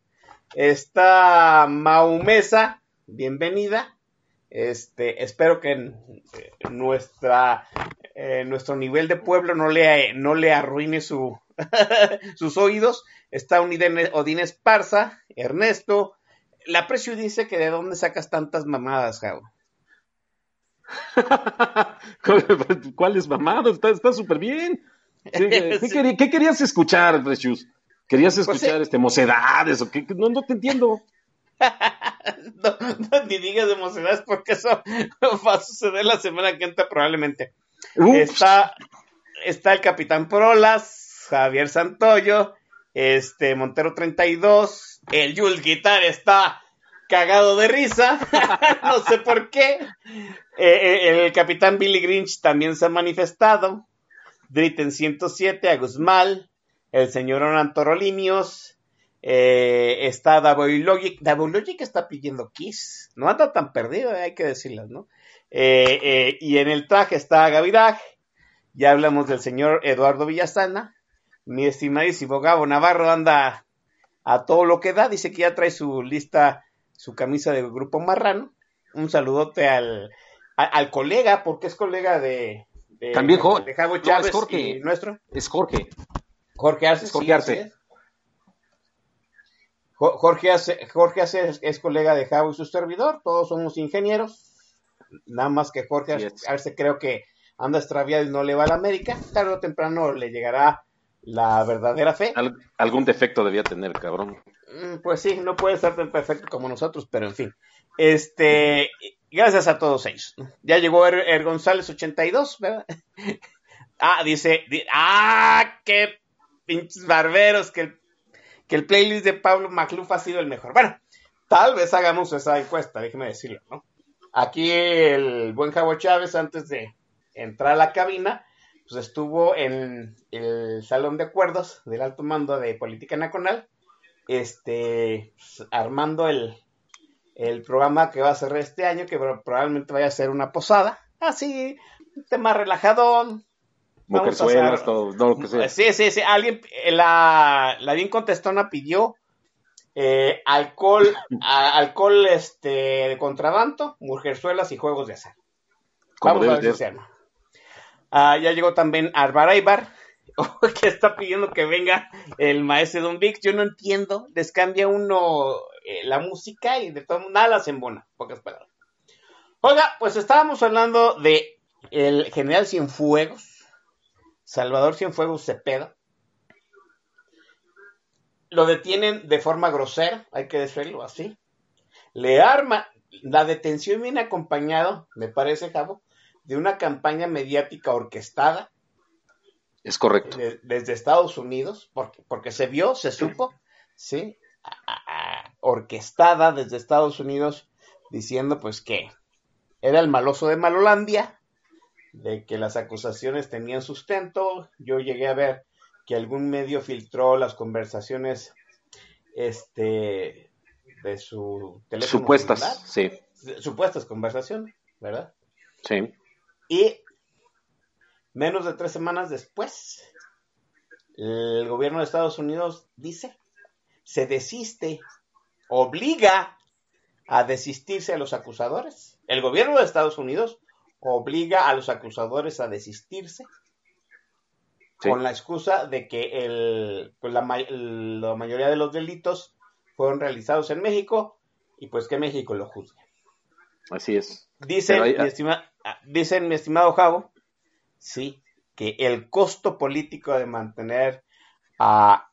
está Maumesa, bienvenida. Este, espero que en- nuestra, eh, nuestro nivel de pueblo no le, no le arruine su, sus oídos. Está Odín Esparza, Ernesto. La Precio dice que de dónde sacas tantas mamadas, Javo.
¿Cuál es mamado? Está súper bien. ¿Qué,
Sí.
querías escuchar, Precious? ¿Querías
Pues
escuchar
sí.
este, mocedades o qué? No, no te entiendo.
No, no, ni digas emocionadas porque eso va a suceder la semana que entra probablemente. Está, está el Capitán Prolas, Javier Santoyo, este Montero 32, el Jules Guitar está cagado de risa, no sé por qué. Eh, eh, el Capitán Billy Grinch también se ha manifestado. Dritten 107, Agusmal, el señor Onan Torolinios, eh, está Davoilogic. Davoilogic está pidiendo Kiss. No anda tan perdido, hay que decirlo, ¿no? Eh, eh, y en el traje está Gaviraj. Ya hablamos del señor Eduardo Villasana. Mi estimadísimo Gabo Navarro anda a todo lo que da. Dice que ya trae su lista, su camisa de grupo marrano. Un saludote al, a- al colega, porque es colega de, de,
También Jo-
de Javo
no,
Chávez
es Jorge.
y nuestro.
Es Jorge.
Jorge Arce.
Es Jorge
sí,
Arce.
es. Jorge Arce, Jorge Arce es, es colega de Javo y su servidor, todos somos ingenieros, nada más que Jorge
Así
Arce, creo que anda extraviado y no le va a la América, tarde o temprano le llegará la verdadera fe.
Al- algún defecto debía tener, cabrón.
Mm, Pues sí, no puede ser tan perfecto como nosotros, pero en fin. Este, gracias a todos ellos. Ya llegó Er, Er González 82, ¿verdad? ah, dice, di- ah, qué pinches barberos, que el, que el playlist de Pablo Macluf ha sido el mejor. Bueno, tal vez hagamos esa encuesta, déjeme decirlo, ¿no? Aquí el buen Javo Chávez, antes de entrar a la cabina, pues estuvo en el salón de acuerdos del alto mando de Política Nacional este, pues, armando el, el programa que va a ser este año, que pro- probablemente vaya a ser una posada. Así, un tema relajadón. Vamos a
Mujerzuelas,
hacer-
todo, todo lo que sea.
Sí, sí, sí. Alguien, la, la bien contestona pidió eh, alcohol, a- alcohol este, de contrabando, mujerzuelas y juegos de azar. Vamos a ver si se arma. Ah, ya llegó también Álvaro Ibar, que está pidiendo que venga el maestro Don Vix. Yo no entiendo, les cambia uno eh, la música y de todo nada las embona, pocas palabras. Oiga, pues estábamos hablando de el general Cienfuegos, Salvador Cienfuegos Cepeda. Lo detienen de forma grosera, hay que decirlo así. Le arma, la detención viene acompañado, me parece, Javo, de una campaña mediática orquestada
Es correcto.
de- desde Estados Unidos, porque, porque se vio, se supo, ¿sí? A- a- a- orquestada desde Estados Unidos, diciendo pues que era el maloso de Malolandia, de que las acusaciones tenían sustento. Yo llegué a ver que algún medio filtró las conversaciones este de su teléfono
Supuestas,
celular.
sí,
supuestas conversaciones, ¿verdad?
sí.
Y menos de tres semanas después, el gobierno de Estados Unidos dice, se desiste, obliga a desistirse a los acusadores. El gobierno de Estados Unidos obliga a los acusadores a desistirse
Sí.
con la excusa de que el, pues la, la mayoría de los delitos fueron realizados en México y pues que México lo juzgue.
Así es.
Dicen, mi estima- ah, dicen, mi estimado Javo, sí, que el costo político de mantener a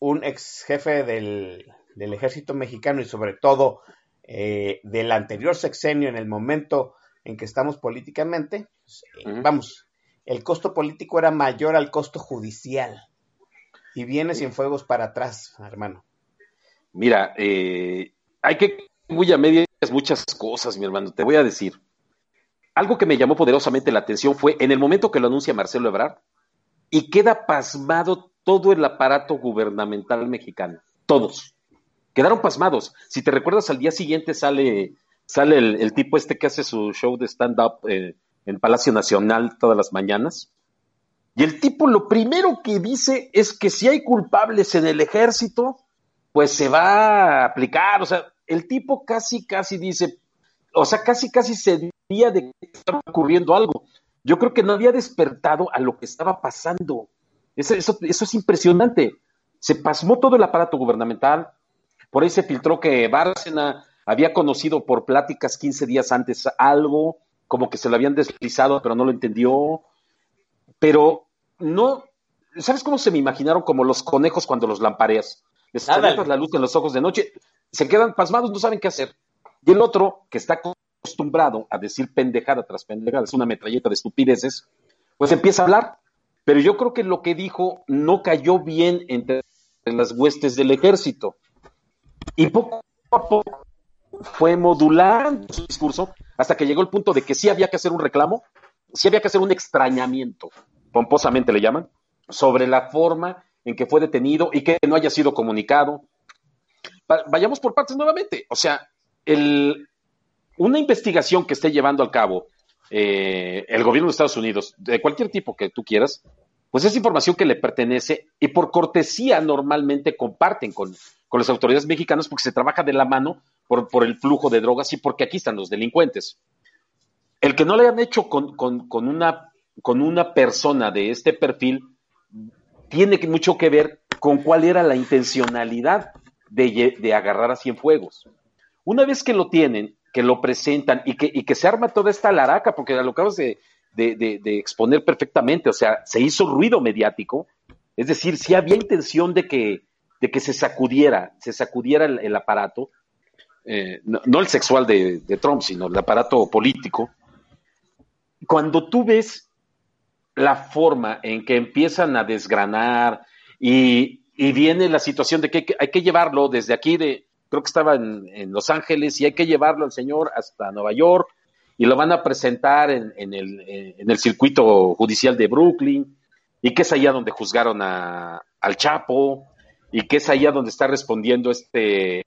un ex jefe del, del ejército mexicano y sobre todo eh, del anterior sexenio en el momento en que estamos políticamente, pues, eh, vamos, el costo político era mayor al costo judicial. Y viene sin fuegos para atrás, hermano.
Mira, eh, hay que muy a media muchas cosas, mi hermano. Te voy a decir. Algo que me llamó poderosamente la atención fue en el momento que lo anuncia Marcelo Ebrard y queda pasmado todo el aparato gubernamental mexicano. Todos. Quedaron pasmados. Si te recuerdas, al día siguiente sale, sale el, tipo este que hace su show de stand-up eh, en Palacio Nacional todas las mañanas. Y el tipo lo primero que dice es que si hay culpables en el ejército, pues se va a aplicar. O sea, el tipo casi, casi dice, o sea, casi, casi se veía de que estaba ocurriendo algo. Yo creo que no había despertado a lo que estaba pasando. Eso, eso, es impresionante. Se pasmó todo el aparato gubernamental. Por ahí se filtró que Bárcena había conocido por pláticas 15 días antes algo, como que se lo habían deslizado, pero no lo entendió. Pero no, ¿sabes cómo se me imaginaron como los conejos cuando los lampareas? Les la luz en los ojos de noche, se quedan pasmados, no saben qué hacer. Y el otro, que está acostumbrado a decir pendejada tras pendejada, es una metralleta de estupideces, pues empieza a hablar. Pero yo creo que lo que dijo no cayó bien entre las huestes del ejército. Y poco a poco fue modulando su discurso hasta que llegó el punto de que sí había que hacer un reclamo, sí había que hacer un extrañamiento, pomposamente le llaman, sobre la forma en que fue detenido y que no haya sido comunicado. Vayamos por partes nuevamente. O sea, una investigación que esté llevando a cabo eh, el gobierno de Estados Unidos, de cualquier tipo que tú quieras, pues es información que le pertenece y por cortesía normalmente comparten con, las autoridades mexicanas porque se trabaja de la mano por, por, el flujo de drogas y porque aquí están los delincuentes. El que no le hayan hecho con, con, una, con una persona de este perfil tiene mucho que ver con cuál era la intencionalidad de, de agarrar a Cienfuegos. Una vez que lo tienen, que lo presentan y que, y que se arma toda esta laraca, porque lo acabas de, de, exponer perfectamente, o sea, se hizo ruido mediático, es decir, si había intención de que, de que se sacudiera, se sacudiera el, aparato, eh, no, el sexual de, Trump, sino el aparato político. Cuando tú ves la forma en que empiezan a desgranar y, y viene la situación de que hay que llevarlo desde aquí de, creo que estaba en, Los Ángeles y hay que llevarlo al señor hasta Nueva York y lo van a presentar en, el, en el, circuito judicial de Brooklyn y que es allá donde juzgaron a, al Chapo y que es allá donde está respondiendo este eh,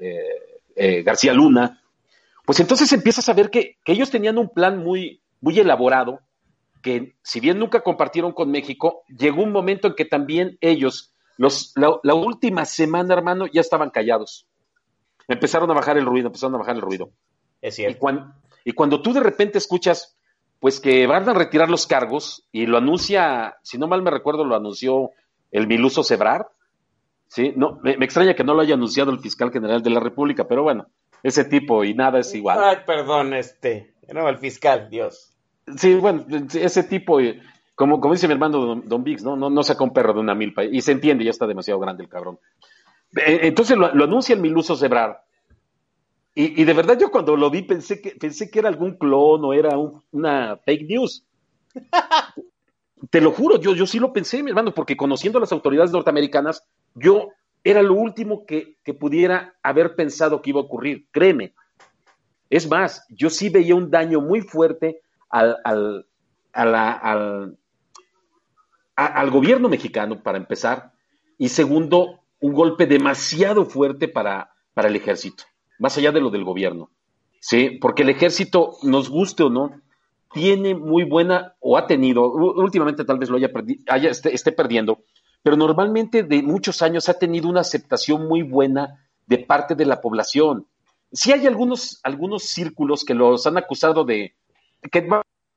eh, eh, García Luna. Pues entonces empiezas a ver que, que ellos tenían un plan muy, muy elaborado que si bien nunca compartieron con México, llegó un momento en que también ellos los, la, última semana, hermano, ya estaban callados. Empezaron a bajar el ruido, empezaron a bajar el ruido.
Es cierto.
Y, cuando, y cuando tú de repente escuchas, pues que van a retirar los cargos, y lo anuncia, si no mal me recuerdo, lo anunció el Miluso Cebrar, ¿sí? No, me, extraña que no lo haya anunciado el fiscal general de la República, pero bueno, ese tipo y nada es igual.
Ay, perdón, este, no, el fiscal, Dios.
Sí, bueno, ese tipo, como, como dice mi hermano Don, Vix, ¿no? ¿no? No saca un perro de una milpa. Y se entiende, ya está demasiado grande el cabrón. Eh, entonces lo, anuncia el Miluso Cebrar. Y, y, de verdad yo cuando lo vi pensé que, pensé que era algún clon o era una fake news. Te lo juro, yo, yo sí lo pensé, mi hermano, porque conociendo a las autoridades norteamericanas, yo era lo último que, pudiera haber pensado que iba a ocurrir, créeme. Es más, yo sí veía un daño muy fuerte al, al, al, al gobierno mexicano, para empezar, y segundo, un golpe demasiado fuerte para, para el ejército, más allá de lo del gobierno. ¿sí? Porque el ejército, nos guste o no, tiene muy buena, o ha tenido, últimamente tal vez lo haya, haya esté, esté, perdiendo, pero normalmente de muchos años ha tenido una aceptación muy buena de parte de la población. Sí hay algunos, algunos círculos que los han acusado de, que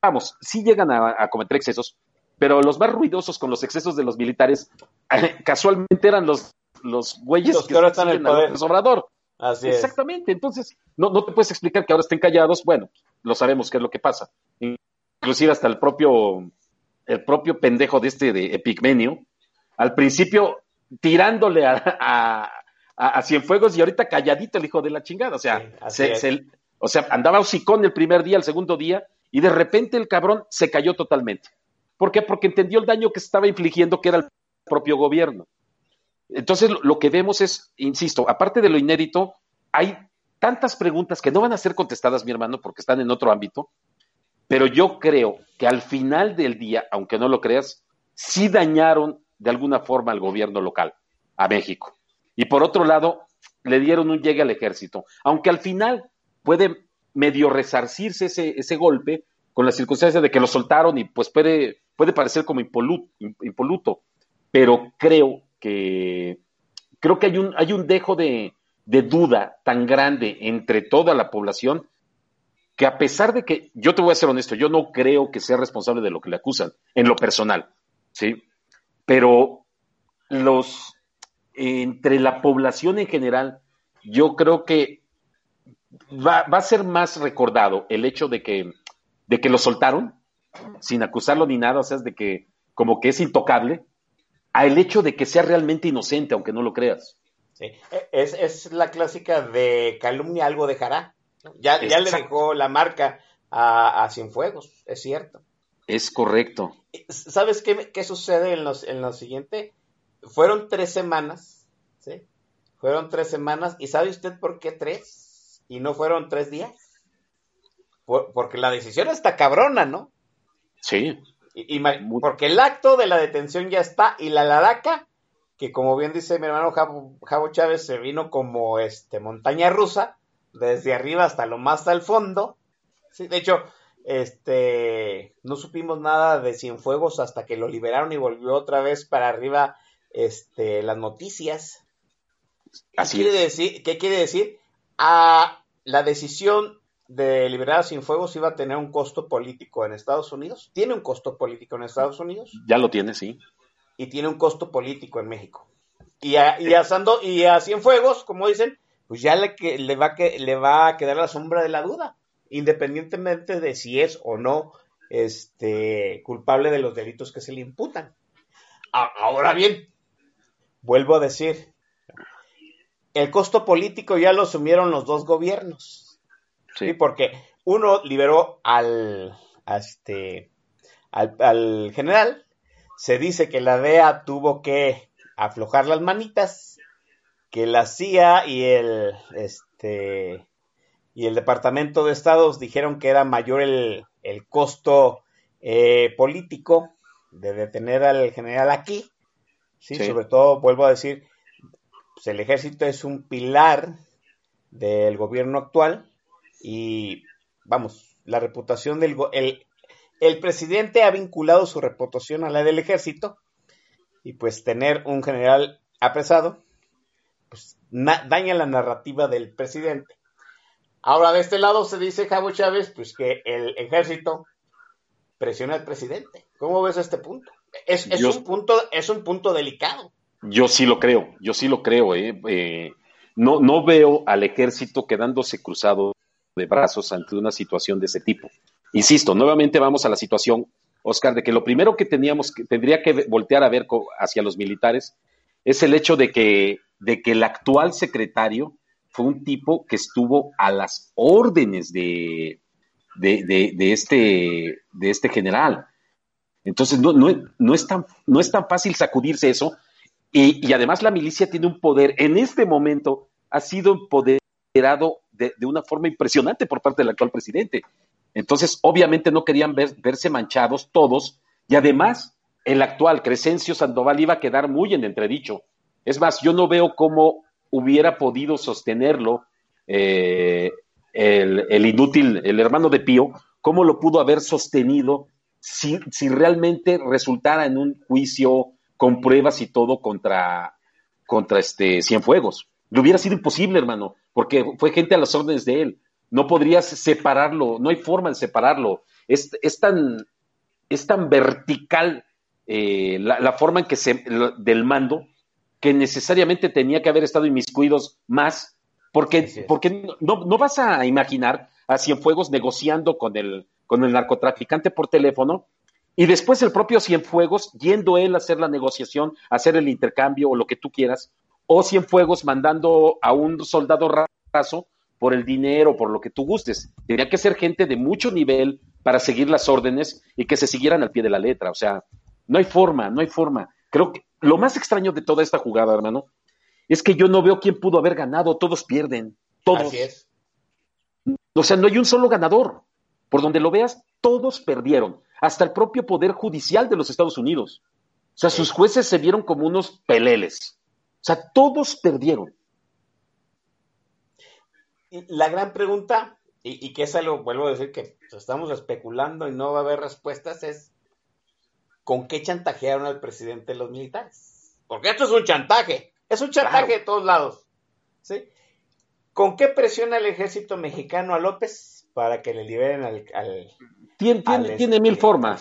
vamos, sí llegan a cometer excesos, pero los más ruidosos con los excesos de los militares casualmente eran los, los güeyes
que, ahora están en el poder.
Obrador.
Así
Exactamente, entonces no, no te puedes explicar que ahora estén callados, bueno, lo sabemos qué es lo que pasa. Inclusive hasta el propio, el propio pendejo de este de Epigmenio, al principio tirándole a, a, Cienfuegos y ahorita calladito el hijo de la chingada, o sea, o sea, andaba hocicón el primer día, el segundo día, y de repente el cabrón se cayó totalmente. ¿Por qué? Porque entendió el daño que estaba infligiendo, que era el propio gobierno. Entonces, lo que vemos es, insisto, aparte de lo inédito, hay tantas preguntas que no van a ser contestadas, mi hermano, porque están en otro ámbito, pero yo creo que al final del día, aunque no lo creas, sí dañaron de alguna forma al gobierno local, a México. Y por otro lado, le dieron un llegue al ejército, aunque al final puede medio resarcirse ese, ese golpe con la circunstancia de que lo soltaron y pues puede, puede parecer como impoluto, impoluto, pero creo que creo que hay un, hay un dejo de, de duda tan grande entre toda la población que a pesar de que, yo te voy a ser honesto, yo no creo que sea responsable de lo que le acusan, en lo personal, ¿sí? Pero los, entre la población en general, yo creo que va, va a ser más recordado el hecho de que, de que lo soltaron, sin acusarlo ni nada, o sea, de que como que es intocable, a el hecho de que sea realmente inocente, aunque no lo creas.
Sí. Es, es la clásica de calumnia algo dejará. Ya, ya le dejó la marca a, a Cienfuegos, es cierto.
Es correcto.
¿Sabes qué, qué sucede en, los, en lo siguiente? Fueron tres semanas, ¿sí? Fueron tres semanas. ¿Y sabe usted por qué tres? ¿Y no fueron tres días? Por, porque la decisión está cabrona, ¿no?
Sí.
Y, y, porque el acto de la detención ya está y la laraca, que como bien dice mi hermano Javo, Javo Chávez, se vino como este montaña rusa, desde arriba hasta lo más al fondo. Sí, de hecho, este, no supimos nada de Cienfuegos hasta que lo liberaron y volvió otra vez para arriba este, las noticias.
Así
¿Qué, quiere decir, ¿Qué quiere decir? A la decisión de liberar a Cienfuegos iba a tener un costo político en Estados Unidos. Tiene un costo político en Estados Unidos.
Ya lo tiene, sí.
Y tiene un costo político en México. Y a, y a, Sando, y a Cienfuegos, como dicen, pues ya le, que, le, va que, le va a quedar la sombra de la duda, independientemente de si es o no este, culpable de los delitos que se le imputan. A, ahora bien, vuelvo a decir, el costo político ya lo asumieron los dos gobiernos. Sí. ¿sí? Porque uno liberó al, a este, al, al general, se dice que la DEA tuvo que aflojar las manitas que la CIA y el este y el Departamento de Estados dijeron que era mayor el, el costo eh, político de detener al general aquí. ¿sí? sí. Sobre todo, vuelvo a decir, pues el ejército es un pilar del gobierno actual y, vamos, la reputación del... El, el presidente ha vinculado su reputación a la del ejército y pues tener un general apresado pues, daña la narrativa del presidente. Ahora, de este lado se dice Javo Chávez, pues que el ejército presiona al presidente. ¿Cómo ves este punto? Es, es yo, un punto, es un punto delicado.
Yo sí lo creo, yo sí lo creo. Eh. Eh, no, no veo al ejército quedándose cruzado de brazos ante una situación de ese tipo. Insisto, nuevamente vamos a la situación, Oscar, de que lo primero que teníamos, que tendría que voltear a ver hacia los militares es el hecho de que de que el actual secretario fue un tipo que estuvo a las órdenes de, de, este, de este general. Entonces, no, no, no, es tan, no es tan fácil sacudirse eso. Y, y, además la milicia tiene un poder, en este momento ha sido empoderado de, de, una forma impresionante por parte del actual presidente. Entonces, obviamente no querían ver, verse manchados todos. Y además, el actual Crescencio Sandoval iba a quedar muy en entredicho es más, yo no veo cómo hubiera podido sostenerlo eh, el, inútil, el hermano de Pío, cómo lo pudo haber sostenido si, si, realmente resultara en un juicio con pruebas y todo contra, contra este Cienfuegos. Le hubiera sido imposible, hermano, porque fue gente a las órdenes de él. No podrías separarlo, no hay forma de separarlo. Es, es tan, es tan vertical eh, la, la, forma en que se, del mando que necesariamente tenía que haber estado inmiscuidos más, porque, porque no, no, vas a imaginar a Cienfuegos negociando con el, con el narcotraficante por teléfono y después el propio Cienfuegos yendo él a hacer la negociación, a hacer el intercambio o lo que tú quieras, o Cienfuegos mandando a un soldado raso por el dinero, por lo que tú gustes. Tenía que ser gente de mucho nivel para seguir las órdenes y que se siguieran al pie de la letra. O sea, no hay forma, no hay forma. Creo que lo más extraño de toda esta jugada, hermano, es que yo no veo quién pudo haber ganado. Todos pierden. Todos.
Así es.
O sea, no hay un solo ganador. Por donde lo veas, todos perdieron, hasta el propio Poder Judicial de los Estados Unidos. O sea, sus jueces se vieron como unos peleles. O sea, todos perdieron.
La gran pregunta, y, que es algo, vuelvo a decir que estamos especulando y no va a haber respuestas, es ¿con qué chantajearon al presidente los militares? Porque esto es un chantaje, es un chantaje de todos lados. ¿sí? ¿Con qué presiona el ejército mexicano a López para que le liberen al...
tiene, tiene, mil este, formas,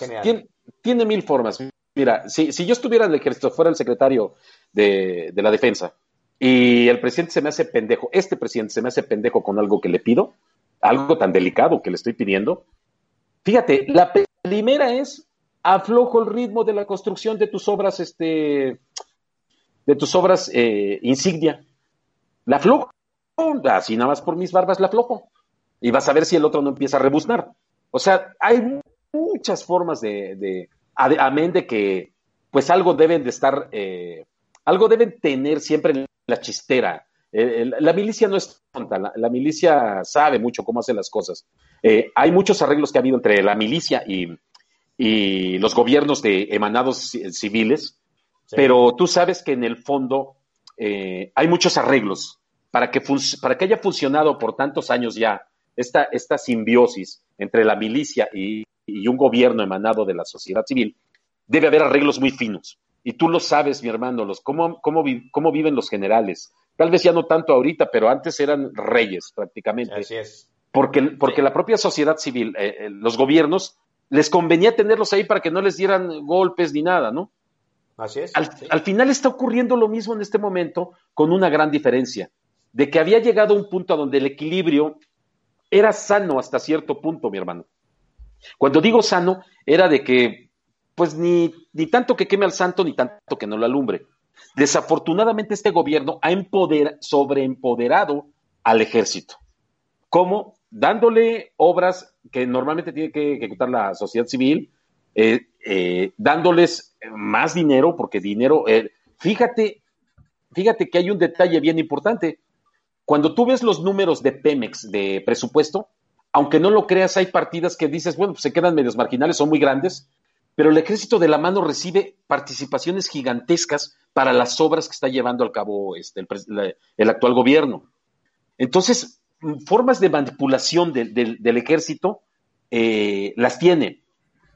tiene, mil formas. Mira, si, si yo estuviera en el ejército, fuera el secretario de, de la defensa, y el presidente se me hace pendejo, este presidente se me hace pendejo con algo que le pido, algo tan delicado que le estoy pidiendo. Fíjate, la primera es aflojo el ritmo de la construcción de tus obras, este, de tus obras eh, insignia. La aflojo, así nada más por mis barbas la aflojo. Y vas a ver si el otro no empieza a rebuznar. O sea, hay muchas formas de, de amén de que, pues algo deben de estar, eh, algo deben tener siempre la chistera. la milicia no es tonta, la, milicia sabe mucho cómo hacer las cosas. Eh, hay muchos arreglos que ha habido entre la milicia y, los gobiernos de emanados civiles, pero tú sabes que en el fondo eh, hay muchos arreglos para que, para que haya funcionado por tantos años ya esta, esta simbiosis entre la milicia y, un gobierno emanado de la sociedad civil, debe haber arreglos muy finos. Y tú lo sabes, mi hermano, los, cómo, cómo, cómo viven los generales. Tal vez ya no tanto ahorita, pero antes eran reyes prácticamente.
Así es.
Porque, porque la propia sociedad civil, eh, eh, los gobiernos, les convenía tenerlos ahí para que no les dieran golpes ni nada, ¿no?
Así es.
Al, final está ocurriendo lo mismo en este momento con una gran diferencia, de que había llegado a un punto a donde el equilibrio era sano hasta cierto punto, mi hermano. Cuando digo sano, era de que pues ni, ni tanto que queme al santo, ni tanto que no lo alumbre. Desafortunadamente este gobierno ha empoder, sobreempoderado al ejército. ¿Cómo? Dándole obras que normalmente tiene que ejecutar la sociedad civil, eh, eh, dándoles más dinero, porque dinero, eh, fíjate, fíjate que hay un detalle bien importante. Cuando tú ves los números de Pemex de presupuesto, aunque no lo creas, hay partidas que dices, bueno, pues se quedan medios marginales, son muy grandes, pero el ejército de la mano recibe participaciones gigantescas para las obras que está llevando al cabo este, el, actual gobierno. Entonces, formas de manipulación del ejército eh, las tiene.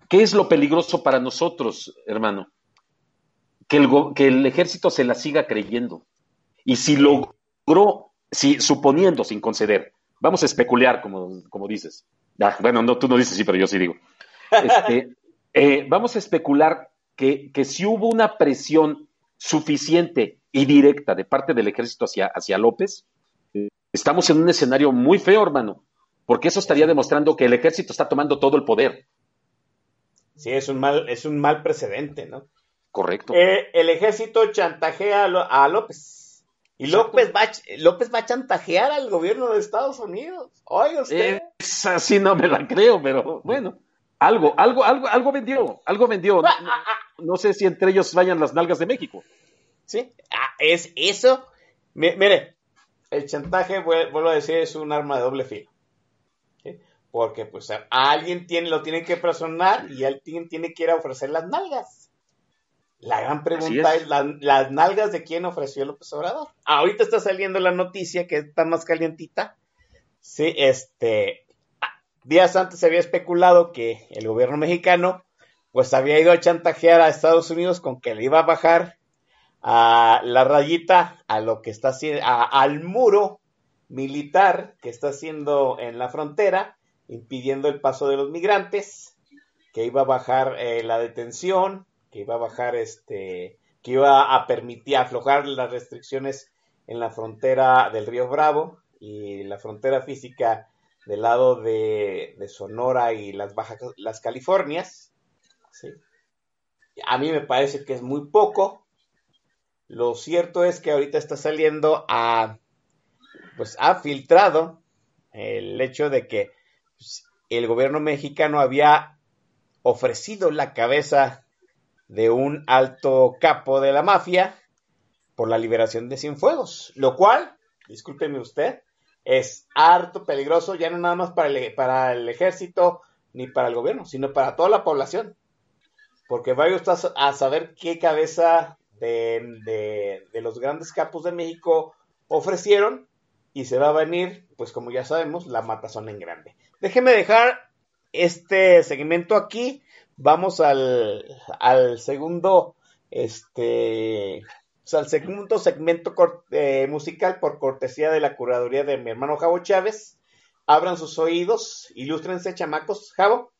¿Qué es lo peligroso para nosotros, hermano? Que el, que el ejército se la siga creyendo. Y si logró, si, suponiendo, sin conceder, vamos a especular, como, como dices. Ah, bueno, no, tú no dices sí, pero yo sí digo. Este, eh, vamos a especular que, si hubo una presión suficiente y directa de parte del ejército hacia, hacia López, estamos en un escenario muy feo, hermano, porque eso estaría demostrando que el ejército está tomando todo el poder.
Sí, es un mal, es un mal precedente, ¿no?
Correcto.
Eh, el ejército chantajea a, López. Y López va, López va a chantajear al gobierno de Estados Unidos. Oiga usted.
así no me la creo, pero bueno. Algo, algo, algo, algo vendió, algo vendió. Ah, ah, ah. No, sé si entre ellos vayan las nalgas de México.
Sí, es eso. mire, el chantaje, vuelvo a decir, es un arma de doble filo. Porque pues a alguien tiene, lo tiene que personar y alguien tiene que ir a ofrecer las nalgas. La gran pregunta es, las nalgas de quién ofreció López Obrador. Ahorita está saliendo la noticia que está más calientita. Sí, este, Días antes se había especulado que el gobierno mexicano pues había ido a chantajear a Estados Unidos con que le iba a bajar a la rayita a lo que está haciendo, al muro militar que está haciendo en la frontera, impidiendo el paso de los migrantes, que iba a bajar eh, la detención, que iba a bajar este, que iba a permitir aflojar las restricciones en la frontera del río Bravo y la frontera física del lado de, Sonora y las Bajas, las Californias. A mí me parece que es muy poco. Lo cierto es que ahorita está saliendo a, pues ha filtrado el hecho de que pues, el gobierno mexicano había ofrecido la cabeza de un alto capo de la mafia por la liberación de Cienfuegos, lo cual, discúlpeme usted, es harto peligroso, ya no nada más para el, para el ejército ni para el gobierno, sino para toda la población. Porque vaya usted a saber qué cabeza de, los grandes capos de México ofrecieron y se va a venir, pues como ya sabemos, la matazón en grande. Déjeme dejar este segmento aquí. Vamos al, al segundo, este, al segundo segmento eh, musical por cortesía de la curaduría de mi hermano Javo Chávez. Abran sus oídos, ilústrense, chamacos. Javo.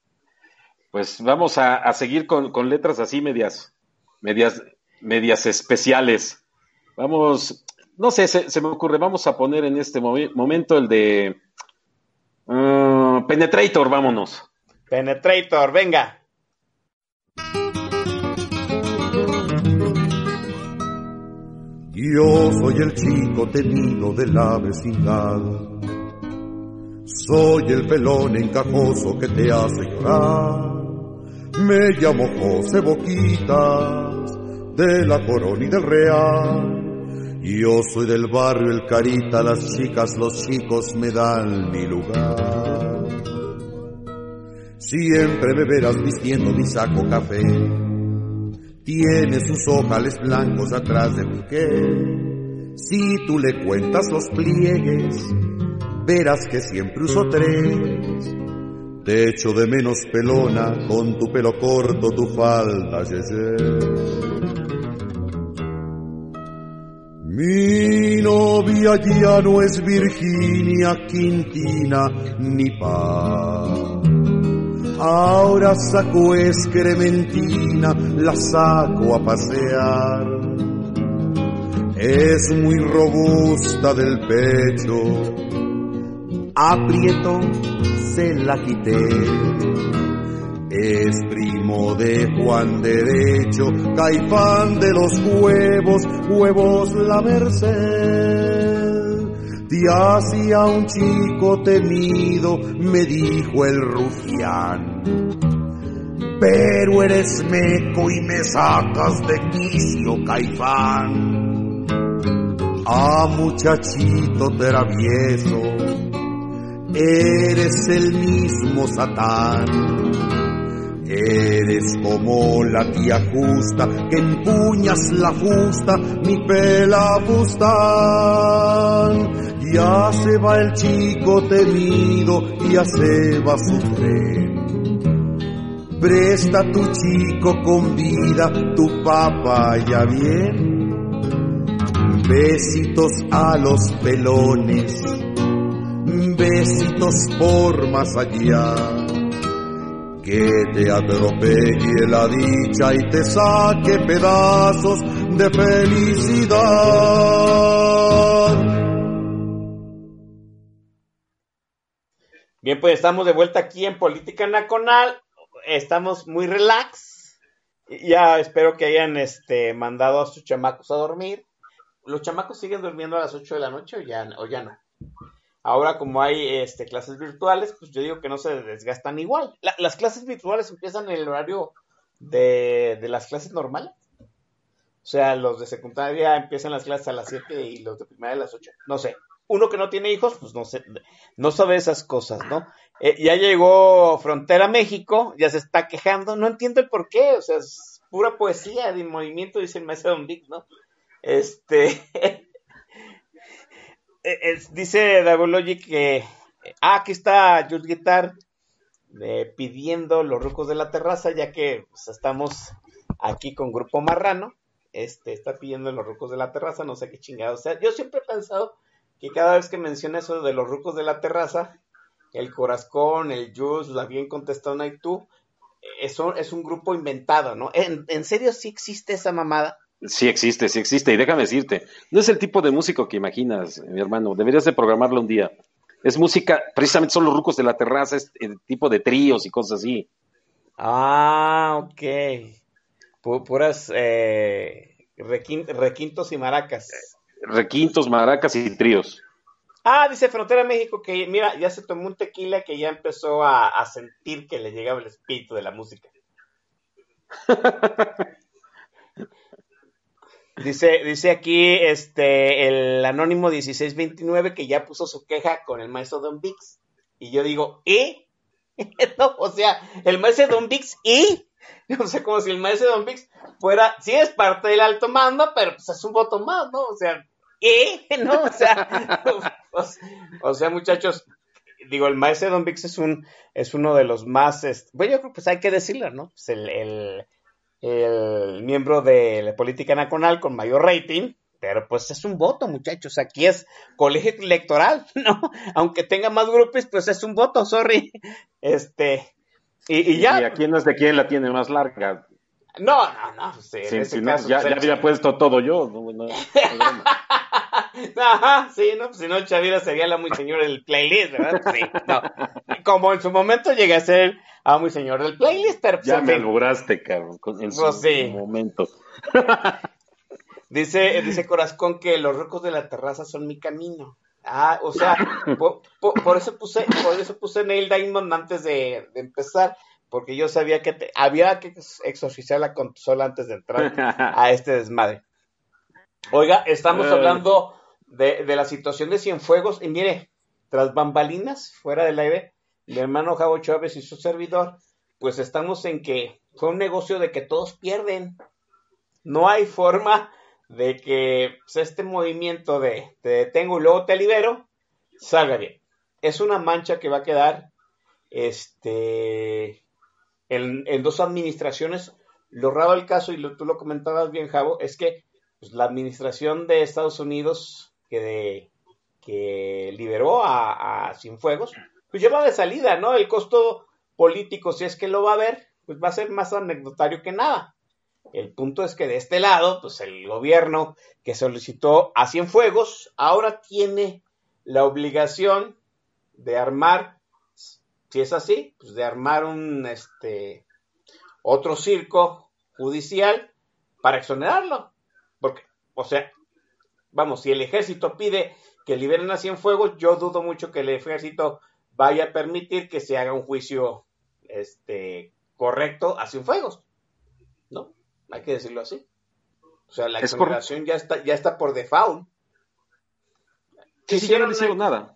Pues vamos a, seguir con, con, letras así medias, medias medias especiales. Vamos, no sé, se, me ocurre, vamos a poner en este momento el de uh, Penetrator, vámonos.
Penetrator, venga.
Yo soy el chico temido de la vecindad. Soy el pelón encajoso que te hace llorar. Me llamo José Boquitas de la corona y del real. Yo soy del barrio El Carita, las chicas, los chicos me dan mi lugar. Siempre me verás vistiendo mi saco café. Tiene sus ojales blancos atrás de mi que. Si tú le cuentas los pliegues, verás que siempre uso tres. Te echo de menos pelona con tu pelo corto, tu falda, yeye. Mi novia ya no es Virginia, Quintina ni Paz. Ahora saco excrementina, la saco a pasear. Es muy robusta del pecho, aprieto, se la quité es primo de Juan Derecho, caifán de los huevos, huevos la merced. Te hacía un chico temido, me dijo el rufián. Pero eres meco y me sacas de quicio, caifán. Ah, muchachito travieso, eres el mismo Satán Eres como la tía justa que empuñas la fusta, mi pela fustán. Ya se va el chico temido, ya se va su tren. Presta tu chico con vida, tu papá ya bien. Besitos a los pelones, besitos por más allá que te atropelle la dicha y te saque pedazos de felicidad.
Bien, pues estamos de vuelta aquí en Política Nacional. Estamos muy relax. Ya espero que hayan este, mandado a sus chamacos a dormir. ¿Los chamacos siguen durmiendo a las 8 de la noche o ya, o ya no? Ahora como hay este, clases virtuales, pues yo digo que no se desgastan igual. las clases virtuales empiezan en el horario de, las clases normales. O sea, los de secundaria empiezan las clases a las 7 y los de primaria a las 8. No sé. Uno que no tiene hijos, pues no sé, no sabe esas cosas, ¿no? Eh, ya llegó Frontera México, ya se está quejando, no entiendo el por qué, o sea, es pura poesía de movimiento, dice el maestro Don Vic, ¿no? Este, Eh, dice Davologic que. Ah, aquí está Jules Guitar eh, pidiendo los rucos de la terraza, ya que pues, estamos aquí con Grupo Marrano. Este está pidiendo los rucos de la terraza, no sé qué chingado. O sea, yo siempre he pensado que cada vez que menciona eso de los rucos de la terraza, el Corazón, el Jules, la bien contestona y tú, eso es un grupo inventado, ¿no? ¿En, ¿En serio sí existe esa mamada?
Sí existe, sí existe. Y déjame decirte, no es el tipo de músico que imaginas, mi hermano. Deberías de programarlo un día. Es música, precisamente son los rucos de la terraza, es el tipo de tríos y cosas así.
Ah, ok. puras eh, requintos y maracas.
Requintos, maracas y tríos.
Ah, dice Frontera México que mira, ya se tomó un tequila que ya empezó a, a sentir que le llegaba el espíritu de la música. Dice, dice aquí este el anónimo 1629 que ya puso su queja con el maestro Don Vix. Y yo digo, ¿y? no, o sea, el maestro Don Vix y o sea, como si el maestro Don Vix fuera, sí es parte del alto mando, pero pues es un voto más, ¿no? O sea, ¿y? ¿No? O sea, o, sea, muchachos, digo, el maestro Don Vix es un, es uno de los más, bueno, yo creo pues hay que decirlo, ¿no? Pues el, el, el miembro de la política nacional con mayor rating, pero pues es un voto, muchachos. Aquí es colegio electoral, ¿no? Aunque tenga más grupos, pues es un voto, sorry. Este, y, ya.
Y aquí no es de quién la tiene más larga.
No, no, no. Pues, sí,
si no, ya, ya, había puesto todo yo. No,
Ajá, sí, ¿no? Pues, si no, Chavira sería la muy señora del playlist, ¿verdad? Sí, no. Como en su momento llegué a ser a muy señor del playlist, pero... Pues,
ya me lograste, cabrón, en su
sí.
momento.
dice, dice Corazón que los rocos de la terraza son mi camino. Ah, o sea, por, eso puse, por eso puse Neil Diamond antes de, empezar, porque yo sabía que había que exorcizar la consola antes de entrar a este desmadre. Oiga, estamos hablando de, de, la situación de Cienfuegos, y mire, tras bambalinas, fuera del aire, mi hermano Javo Chávez y su servidor, pues estamos en que fue un negocio de que todos pierden. No hay forma de que pues, este movimiento de te detengo y luego te libero salga bien. Es una mancha que va a quedar este, en, dos administraciones. Lo raro del caso, y tú lo comentabas bien, Javo, es que pues, la administración de Estados Unidos que, que liberó a, a Cienfuegos, pues lleva de salida, ¿no? El costo político, si es que lo va a ver, pues va a ser más anecdotario que nada. El punto es que de este lado, pues el gobierno que solicitó a Cienfuegos ahora tiene la obligación de armar, si es así, pues de armar un este otro circo judicial para exonerarlo. Porque, o sea, vamos, si el ejército pide que liberen a Cienfuegos, yo dudo mucho que el ejército vaya a permitir que se haga un juicio este correcto a Cienfuegos. ¿No? hay que decirlo así. O sea, la exoneración ya está, ya está por default.
hicieron, no hicieron nada.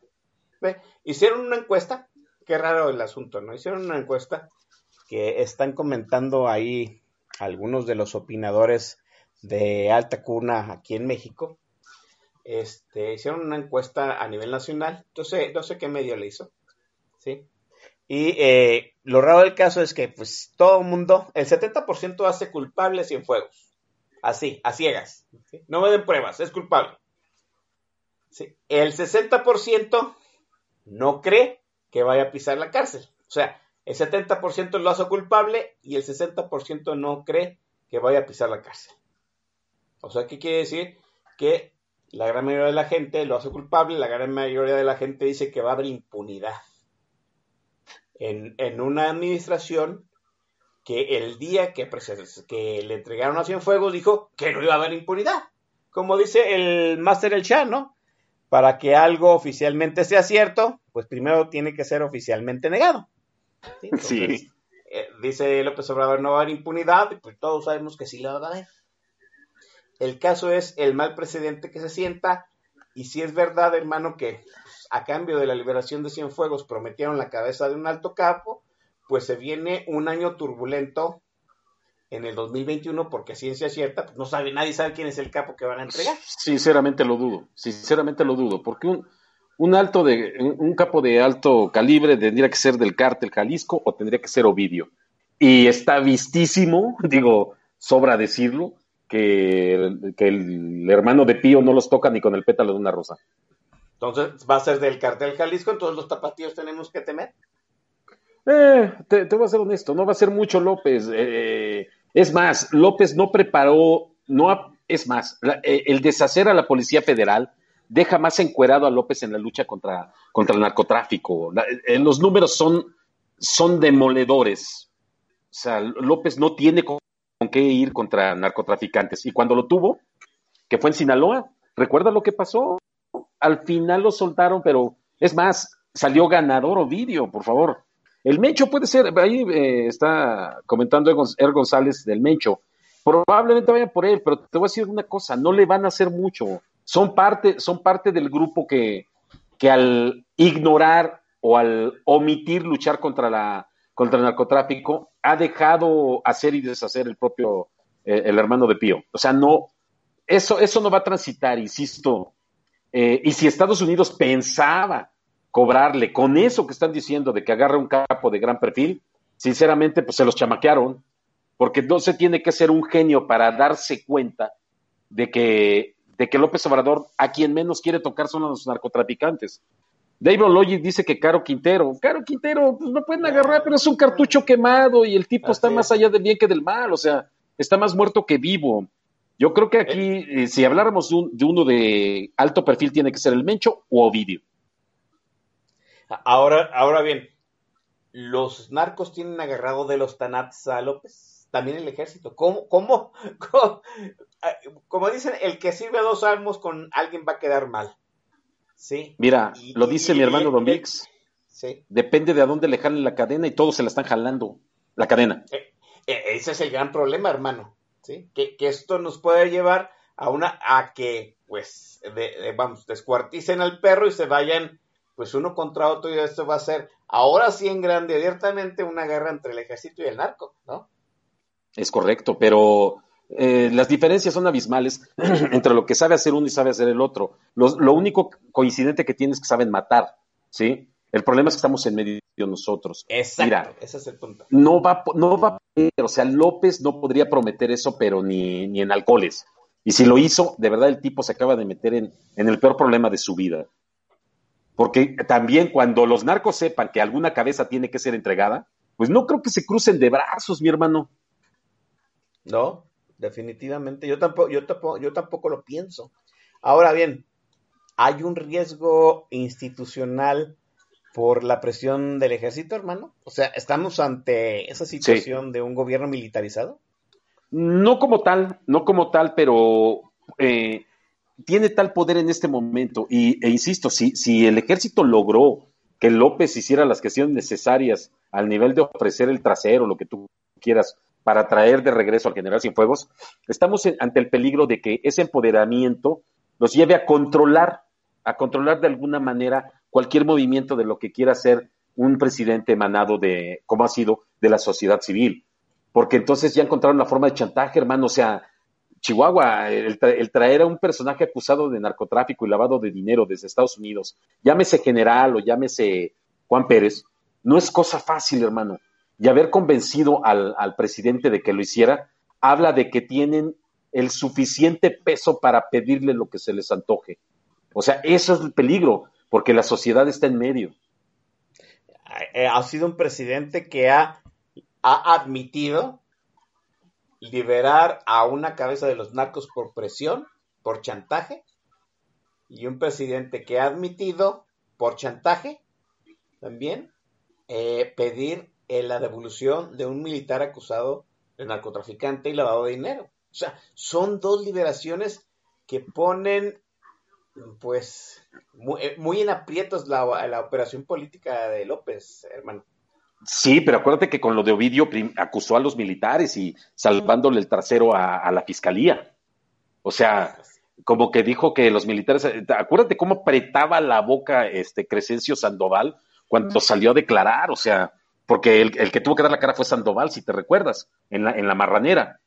Hicieron una encuesta, qué raro el asunto, ¿no? Hicieron una encuesta que están comentando ahí algunos de los opinadores de alta cuna aquí en México. Este, hicieron una encuesta a nivel nacional, entonces no sé qué medio le hizo, ¿sí? Y eh, lo raro del caso es que, pues, todo el mundo, el 70% hace culpable Cienfuegos. Así, a ciegas. No me den pruebas, es culpable. El 60% no cree que vaya a pisar la cárcel. O sea, el 70% lo hace culpable y el 60% no cree que vaya a pisar la cárcel. O sea, ¿qué quiere decir? Que la gran mayoría de la gente lo hace culpable, la gran mayoría de la gente dice que va a haber impunidad en, una administración que el día que, que le entregaron a Cienfuegos dijo que no iba a haber impunidad. Como dice el máster El Chan, ¿no? Para que algo oficialmente sea cierto, pues primero tiene que ser oficialmente negado.
Sí.
Eh, dice López Obrador, no va a haber impunidad, y pues todos sabemos que sí la va a haber. El caso es el mal presidente que se sienta, y si es verdad, hermano, que a cambio de la liberación de Cienfuegos prometieron la cabeza de un alto capo, pues se viene un año turbulento en el 2021 porque ciencia cierta, pues no sabe, nadie sabe quién es el capo que van a entregar.
Sinceramente lo dudo, sinceramente lo dudo, porque un, un alto de, un capo de alto calibre tendría que ser del cártel Jalisco o tendría que ser Ovidio. Y está vistísimo, digo, sobra decirlo, que, que el hermano de Pío no los toca ni con el pétalo de una rosa.
Entonces, va a ser del cartel Jalisco, entonces los tapatíos tenemos que temer.
Eh, te, voy a ser honesto, no va a ser mucho López. Eh, es más, López no preparó, no es más, eh, el deshacer a la Policía Federal deja más encuerado a López en la lucha contra, contra el narcotráfico. los números son, son demoledores. O sea, López no tiene con qué ir contra narcotraficantes. Y cuando lo tuvo, que fue en Sinaloa, ¿recuerda lo que pasó? al final lo soltaron, pero es más, salió ganador Ovidio, por favor. El Mencho puede ser, ahí eh, está comentando Er González del Mencho, Probablemente vayan por él, pero te voy a decir una cosa, no le van a hacer mucho. Son parte, son parte del grupo que, que al ignorar o al omitir luchar contra la contra el narcotráfico ha dejado hacer y deshacer el propio eh, el hermano de Pío. O sea, no eso eso no va a transitar, insisto. Eh, y si Estados Unidos pensaba cobrarle con eso que están diciendo de que agarra un capo de gran perfil, sinceramente, pues se los chamaquearon, porque no se tiene que ser un genio para darse cuenta de que, de que López Obrador a quien menos quiere tocar son a los narcotraficantes. David Logic dice que Caro Quintero, Caro Quintero, pues no pueden agarrar, pero es un cartucho quemado y el tipo está más allá del bien que del mal, o sea, está más muerto que vivo. Yo creo que aquí, eh, si habláramos de, de, uno de alto perfil, tiene que ser el Mencho o Ovidio.
Ahora, ahora bien, los narcos tienen agarrado de los tanats a López, también el ejército. ¿Cómo, cómo, cómo, como dicen, el que sirve a dos almos con alguien va a quedar mal? Sí.
Mira, y, lo dice y, mi hermano Don Vix.
Sí.
Depende de a dónde le jalen la cadena y todos se la están jalando, la cadena.
Eh, eh, ese es el gran problema, hermano. ¿sí? Que, que, esto nos puede llevar a una, a que, pues, de, de, vamos, descuarticen al perro y se vayan pues uno contra otro y esto va a ser ahora sí en grande abiertamente una guerra entre el ejército y el narco, ¿no?
Es correcto, pero eh, las diferencias son abismales entre lo que sabe hacer uno y sabe hacer el otro. Lo, lo, único coincidente que tiene es que saben matar, ¿sí? El problema es que estamos en medio de nosotros.
Exacto, Mira, ese es el punto.
No va, no va, o sea, López no podría prometer eso, pero ni, ni en alcoholes. Y si lo hizo, de verdad el tipo se acaba de meter en, en el peor problema de su vida. Porque también cuando los narcos sepan que alguna cabeza tiene que ser entregada, pues no creo que se crucen de brazos, mi hermano.
No, definitivamente. Yo tampoco, yo tampoco, yo tampoco lo pienso. Ahora bien, ¿hay un riesgo institucional por la presión del ejército, hermano? O sea, ¿estamos ante esa situación sí. de un gobierno militarizado?
No como tal, no como tal, pero eh, tiene tal poder en este momento. Y, e insisto, si, si el ejército logró que López hiciera las gestiones necesarias al nivel de ofrecer el trasero, lo que tú quieras, para traer de regreso al general Cienfuegos, estamos en, ante el peligro de que ese empoderamiento nos lleve a controlar, a controlar de alguna manera cualquier movimiento de lo que quiera hacer un presidente emanado de, como ha sido, de la sociedad civil. Porque entonces ya encontraron la forma de chantaje, hermano, o sea, Chihuahua, el, el, traer a un personaje acusado de narcotráfico y lavado de dinero desde Estados Unidos, llámese general o llámese Juan Pérez, no es cosa fácil, hermano. Y haber convencido al, al presidente de que lo hiciera, habla de que tienen el suficiente peso para pedirle lo que se les antoje. O sea, eso es el peligro, porque la sociedad está en medio.
Ha sido un presidente que ha, ha admitido liberar a una cabeza de los narcos por presión, por chantaje, y un presidente que ha admitido por chantaje también eh, pedir eh, la devolución de un militar acusado de narcotraficante y lavado de dinero. O sea, son dos liberaciones que ponen pues muy, muy en aprietos la, la operación política de López, hermano.
Sí, pero acuérdate que con lo de Ovidio acusó a los militares y salvándole el trasero a, a, la fiscalía. O sea, como que dijo que los militares, acuérdate cómo apretaba la boca este Crescencio Sandoval cuando salió a declarar, o sea, porque el, el, que tuvo que dar la cara fue Sandoval, si te recuerdas, en la, en la marranera.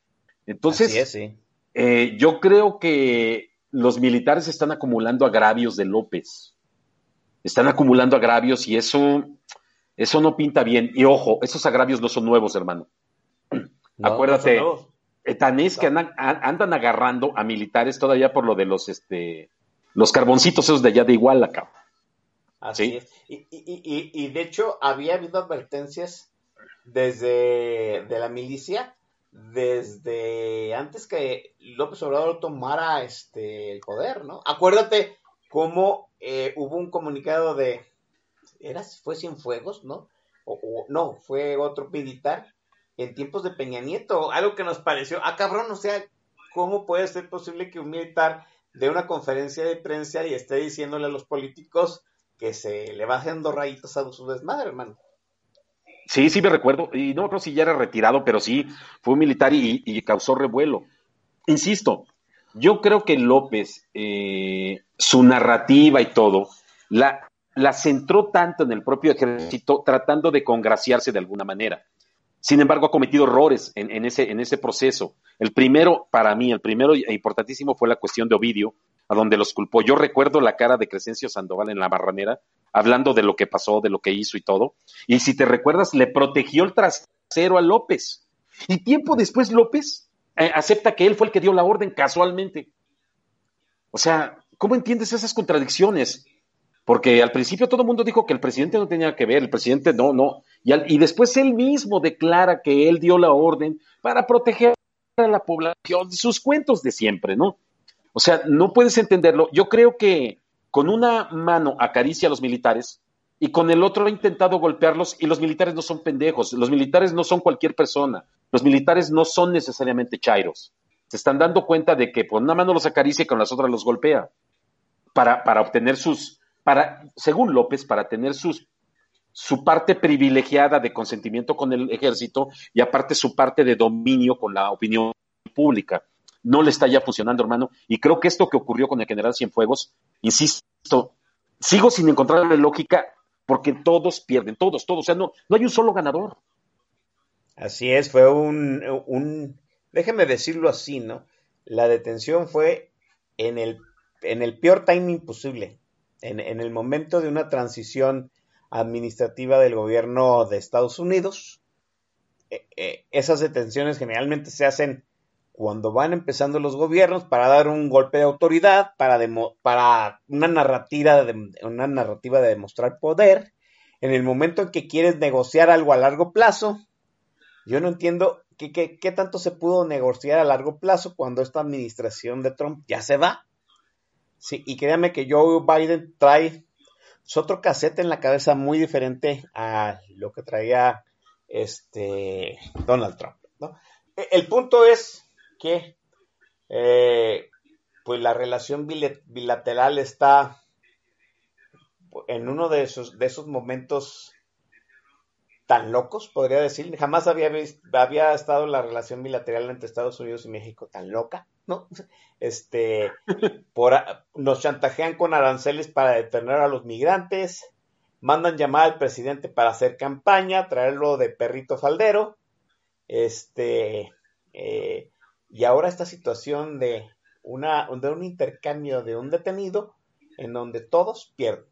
Entonces,
es, sí.
eh, yo creo que los militares están acumulando agravios de López. Están acumulando agravios y eso eso no pinta bien. Y ojo, esos agravios no son nuevos, hermano. No, Acuérdate, no eh, tan es que andan, andan, agarrando a militares todavía por lo de los este los carboncitos esos de allá de Iguala, cabrón.
Así ¿Sí? es. Y, y, y, y, de hecho, había habido advertencias desde de la milicia, desde antes que López Obrador tomara este el poder, ¿no? Acuérdate cómo eh, hubo un comunicado de era, fue Cienfuegos, ¿no? O, o, no, fue otro militar en tiempos de Peña Nieto, algo que nos pareció, ah, cabrón, o sea, ¿cómo puede ser posible que un militar dé una conferencia de prensa y esté diciéndole a los políticos que se le va haciendo rayitas a su desmadre, hermano?
Sí, sí me recuerdo, y no creo si ya era retirado, pero sí, fue un militar y, causó revuelo. Insisto, yo creo que López, eh, su narrativa y todo, la, centró tanto en el propio ejército tratando de congraciarse de alguna manera. Sin embargo, ha cometido errores en, en, ese, en ese proceso. El primero, para mí, el primero e importantísimo fue la cuestión de Ovidio, a donde los culpó. Yo recuerdo la cara de Crescencio Sandoval en la barranera, hablando de lo que pasó, de lo que hizo y todo. Y si te recuerdas, le protegió el trasero a López. Y tiempo después López eh, acepta que él fue el que dio la orden casualmente. O sea, ¿cómo entiendes esas contradicciones? Porque al principio todo el mundo dijo que el presidente no tenía que ver, el presidente no, no. Y, al, y después él mismo declara que él dio la orden para proteger a la población, sus cuentos de siempre, ¿no? O sea, no puedes entenderlo. Yo creo que con una mano acaricia a los militares y con el otro ha intentado golpearlos y los militares no son pendejos, los militares no son cualquier persona, los militares no son necesariamente chairos. Se están dando cuenta de que con una mano los acaricia y con las otras los golpea para, para obtener sus, para, según López, para tener sus, su parte privilegiada de consentimiento con el ejército y aparte su parte de dominio con la opinión pública no le está ya funcionando, hermano. Y creo que esto que ocurrió con el general Cienfuegos, insisto, sigo sin encontrarle lógica porque todos pierden, todos, todos. O sea, no, no hay un solo ganador.
Así es, fue un, un, déjeme decirlo así, ¿no? La detención fue en el, en el peor timing posible, en, en el momento de una transición administrativa del gobierno de Estados Unidos. Eh, eh, esas detenciones generalmente se hacen cuando van empezando los gobiernos para dar un golpe de autoridad, para, demo, para una, narrativa de, una narrativa de demostrar poder, en el momento en que quieres negociar algo a largo plazo, yo no entiendo qué, qué, qué tanto se pudo negociar a largo plazo cuando esta administración de Trump ya se va. Sí, y créame que Joe Biden trae otro cassette en la cabeza muy diferente a lo que traía este Donald Trump. ¿no? El punto es que eh, pues la relación bilateral está en uno de esos, de esos momentos tan locos, podría decir. Jamás había, visto, había estado la relación bilateral entre Estados Unidos y México tan loca, ¿no? Este, por, nos chantajean con aranceles para detener a los migrantes, mandan llamar al presidente para hacer campaña, traerlo de perrito faldero, este, eh, y ahora esta situación de, una, de un intercambio de un detenido en donde todos pierden.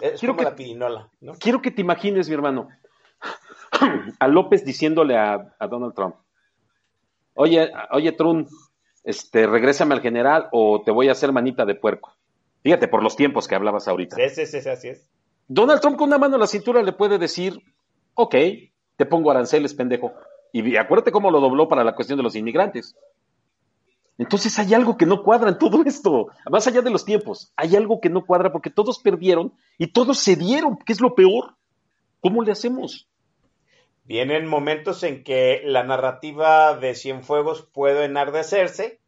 Es
quiero
como
que,
la pirinola, ¿no?
Quiero que te imagines, mi hermano, a López diciéndole a, a Donald Trump, oye, oye, Trump, este, regrésame al general o te voy a hacer manita de puerco. Fíjate, por los tiempos que hablabas ahorita.
Sí, sí, sí, así es.
Donald Trump con una mano en la cintura le puede decir, ok, te pongo aranceles, pendejo. Y acuérdate cómo lo dobló para la cuestión de los inmigrantes. Entonces hay algo que no cuadra en todo esto, más allá de los tiempos, hay algo que no cuadra porque todos perdieron y todos cedieron, que es lo peor. ¿Cómo le hacemos?
Vienen momentos en que la narrativa de Cienfuegos puede enardecerse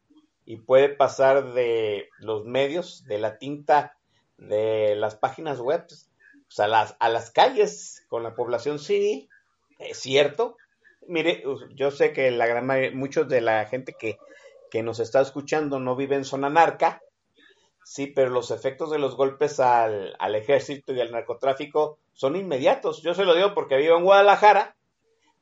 y puede pasar de los medios, de la tinta de las páginas web, pues a, las, a las calles con la población civil, es cierto. Mire, yo sé que la gran mayoría, muchos de la gente que que nos está escuchando no vive en zona narca, sí, pero los efectos de los golpes al, al, ejército y al narcotráfico son inmediatos. Yo se lo digo porque vivo en Guadalajara.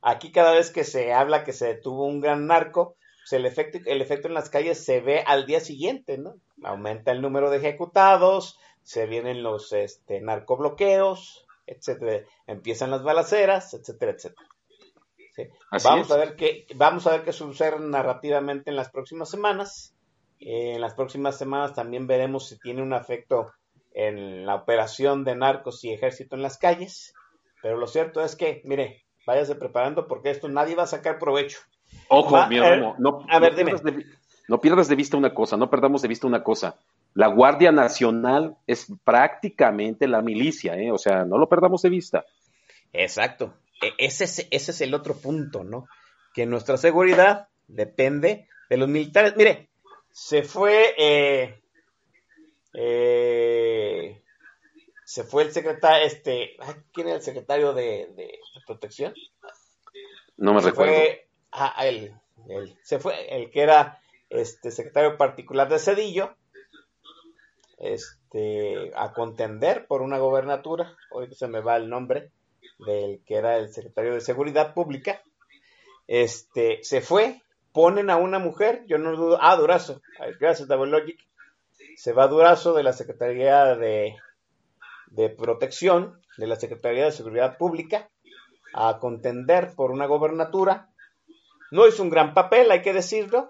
Aquí cada vez que se habla que se detuvo un gran narco, pues el efecto, el efecto en las calles se ve al día siguiente, ¿no? Aumenta el número de ejecutados, se vienen los este, narcobloqueos, etcétera. Empiezan las balaceras, etcétera, etcétera. Sí. Vamos es. a ver qué vamos a ver qué sucede narrativamente en las próximas semanas. Eh, en las próximas semanas también veremos si tiene un efecto en la operación de narcos y ejército en las calles. Pero lo cierto es que, mire, váyase preparando porque esto nadie va a sacar provecho.
Ojo, va, mi hermano, no,
a ver,
no,
dime.
Pierdas de, no pierdas de vista una cosa, no perdamos de vista una cosa. La Guardia Nacional es prácticamente la milicia, ¿eh? o sea, no lo perdamos de vista.
Exacto. E, Ese es, ese es el otro punto, ¿no? Que nuestra seguridad depende de los militares. Mire, se fue eh, eh, se fue el secretario, este, ¿quién era el secretario de, de protección?
No me
se
recuerdo.
Fue, ah, él, él, se fue el que era este secretario particular de Cedillo, este, a contender por una gobernatura, hoy se me va el nombre del que era el secretario de Seguridad Pública, este, se fue, ponen a una mujer, yo no dudo, ah, Durazo, gracias Double Logic, se va Durazo de la Secretaría de, de Protección, de la Secretaría de Seguridad Pública, a contender por una gobernatura. No hizo un gran papel, hay que decirlo.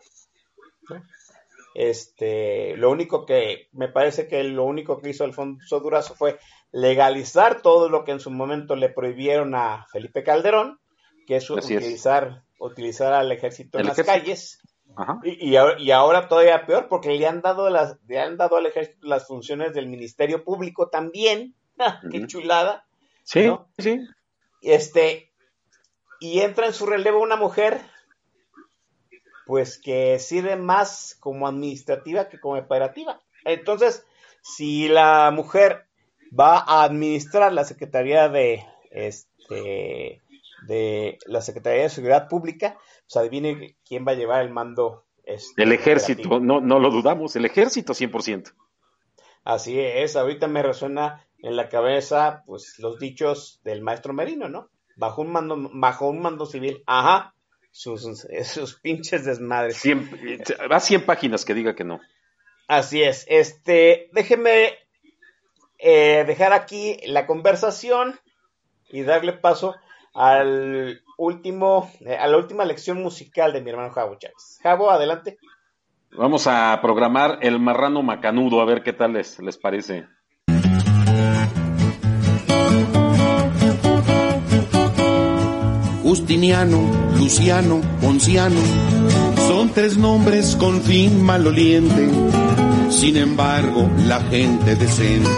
Este, lo único que me parece que lo único que hizo Alfonso Durazo fue legalizar todo lo que en su momento le prohibieron a Felipe Calderón, que es
Así es.
utilizar, utilizar al ejército en las
ejército.
calles.
Ajá.
Y, y ahora, y ahora todavía peor, porque le han dado las, le han dado al ejército las funciones del Ministerio Público también. ¡Ja! ¡Qué chulada!
Sí,
¿No?
sí.
Este, y entra en su relevo una mujer, pues que sirve más como administrativa que como operativa. Entonces, si la mujer va a administrar la Secretaría de, este, de la Secretaría de Seguridad Pública, pues adivine quién va a llevar el mando. este,
El ejército, no, no lo dudamos, el ejército 100%.
Así es, ahorita me resuena en la cabeza, pues, los dichos del maestro Merino, ¿no? Bajo un mando, bajo un mando civil, ajá, sus, sus pinches desmadres.
100, va 100 páginas que diga que no.
Así es, este, déjeme eh, dejar aquí la conversación y darle paso al último, eh, a la última lección musical de mi hermano Javo Chávez. Javo, adelante.
Vamos a programar el marrano macanudo, a ver qué tal les, les parece.
Justiniano, Luciano, Ponciano, son tres nombres con fin maloliente. Sin embargo, la gente decente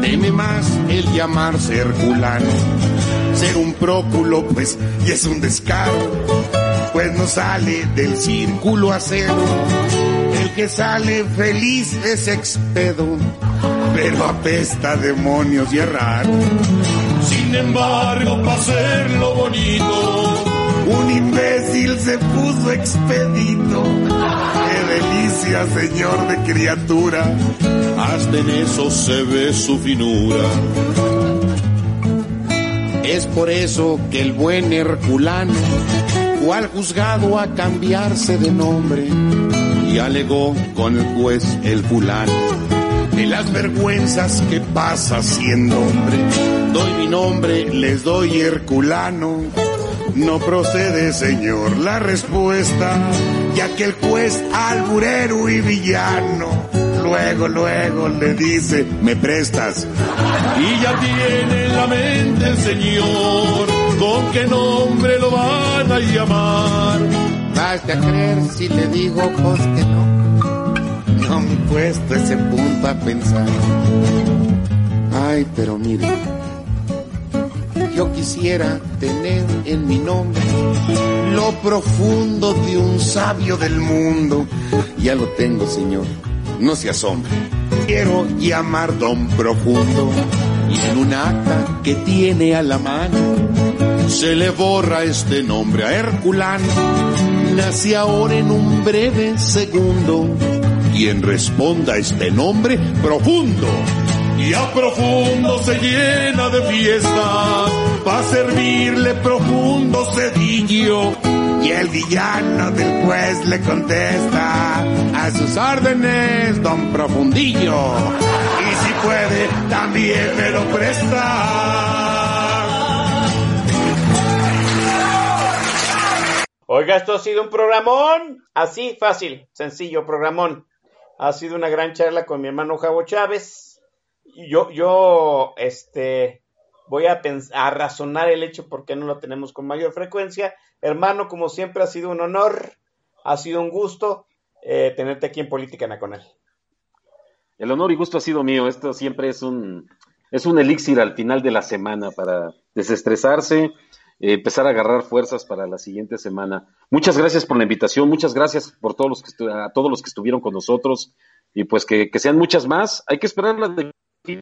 teme más el llamarse Herculano. Ser un próculo, pues, y es un descaro, pues no sale del círculo acero. El que sale feliz es expedo, pero apesta demonios y es. Sin embargo, para hacerlo bonito, un imbécil se puso expedito. Qué delicia, señor de criatura, hasta en eso se ve su finura. Es por eso que el buen Herculano fue al juzgado a cambiarse de nombre y alegó con el juez el fulano de las vergüenzas que pasa siendo hombre. Doy mi nombre, les doy Herculano. No procede, señor, la respuesta, ya que el juez alburero y villano, luego, luego le dice, me prestas. Y ya tiene en la mente el señor, con qué nombre lo van a llamar. Basta creer si le digo, pues que no. No me he puesto ese punto a pensar. Ay, pero mire, yo quisiera tener en mi nombre lo profundo de un sabio del mundo. Ya lo tengo, señor, no se asombre. Quiero llamar don profundo y en un acta que tiene a la mano se le borra este nombre a Herculano. Nace ahora en un breve segundo quien responda a este nombre profundo. Y a profundo se llena de fiesta, pa' servirle profundo cedillo. Y el villano del juez le contesta, a sus órdenes, don Profundillo. Y si puede, también me lo presta.
Oiga, esto ha sido un programón, así fácil, sencillo, programón. Ha sido una gran charla con mi hermano Javo Chávez. Yo, yo, este, voy a, a razonar el hecho por qué no lo tenemos con mayor frecuencia. Hermano, como siempre, ha sido un honor, ha sido un gusto eh, tenerte aquí en Política Nacional.
El honor y gusto ha sido mío. Esto siempre es un, es un elixir al final de la semana para desestresarse, eh, empezar a agarrar fuerzas para la siguiente semana. Muchas gracias por la invitación, muchas gracias por todos los que a todos los que estuvieron con nosotros y pues que, que sean muchas más. Hay que esperar las de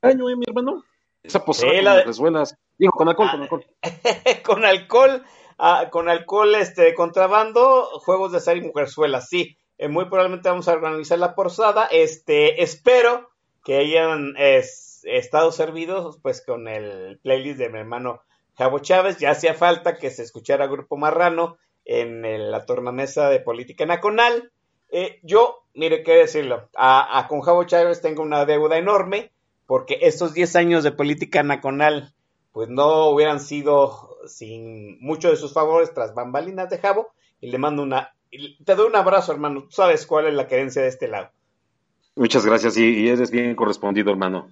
año, ¿eh, mi hermano? Esa posada
Sí,
con
la de-
resuelas. Digo, con alcohol, con alcohol.
con alcohol, ah, con alcohol, este, contrabando, juegos de azar y mujerzuelas, sí. Eh, muy probablemente vamos a organizar la posada. Este, espero que hayan es, estado servidos, pues, con el playlist de mi hermano Javo Chávez. Ya hacía falta que se escuchara Grupo Marrano en el- la tornamesa de política nacional. Eh, yo, mire, qué decirlo, a, a con Javo Chávez tengo una deuda enorme, porque estos 10 años de política nacional pues no hubieran sido sin muchos de sus favores tras bambalinas de Jabo. Y le mando una. Te doy un abrazo, hermano. Tú sabes cuál es la querencia de este lado.
Muchas gracias y, y eres bien correspondido, hermano.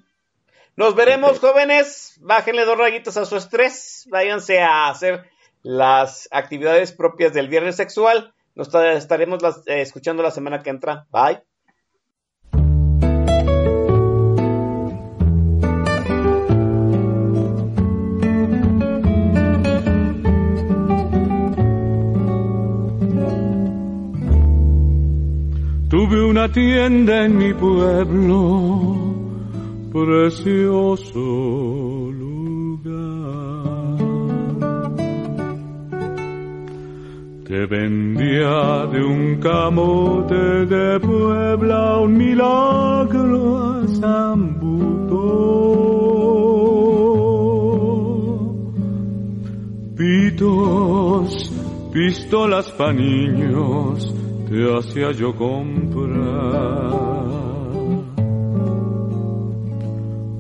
Nos veremos, jóvenes. Bájenle dos rayitas a su estrés. Váyanse a hacer las actividades propias del viernes sexual. Nos ta- estaremos las- eh, escuchando la semana que entra. Bye.
Una tienda en mi pueblo, precioso lugar. Te vendía de un camote de Puebla un milagro a Zambuto. Pitos, pistolas pa' niños, te hacía yo comprar.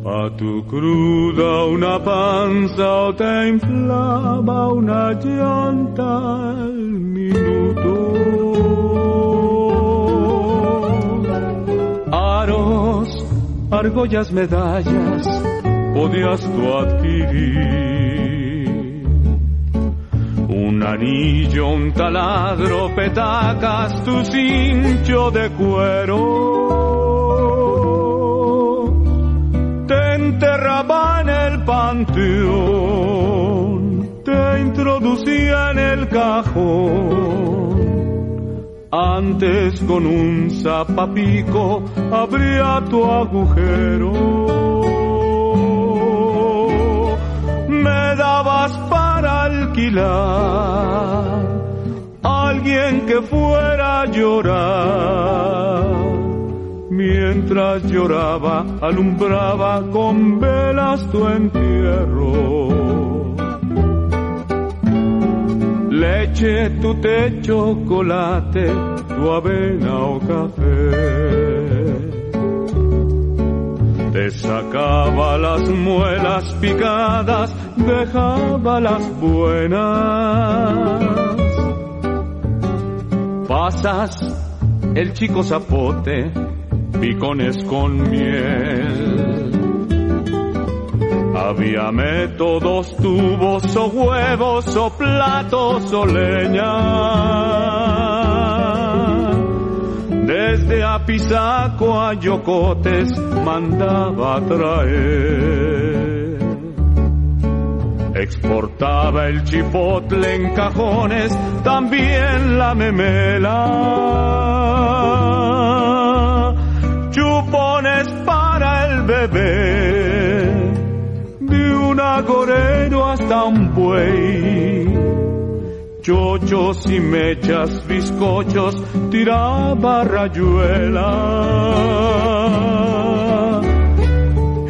Pa' tu cruda una panza o te inflaba una llanta al minuto. Aros, argollas, medallas, podías tú adquirir. Un anillo, un taladro, petacas, tu cincho de cuero. Te enterraba en el panteón, te introducía en el cajón. Antes con un zapapico abría tu agujero. Me dabas para alquilar alguien que fuera a llorar. Mientras lloraba, alumbraba con velas tu entierro. Leche, tu té, chocolate, tu avena o café. Te sacaba las muelas picadas, dejaba las buenas. Pasas el chico zapote, picones con miel. Había métodos, tubos o huevos o platos o leña. Desde Apizaco a Yocotes mandaba traer. Exportaba el chipotle en cajones, también la memela. Chupones para el bebé, de un agorero hasta un buey. Chochos y mechas, bizcochos, tiraba rayuela.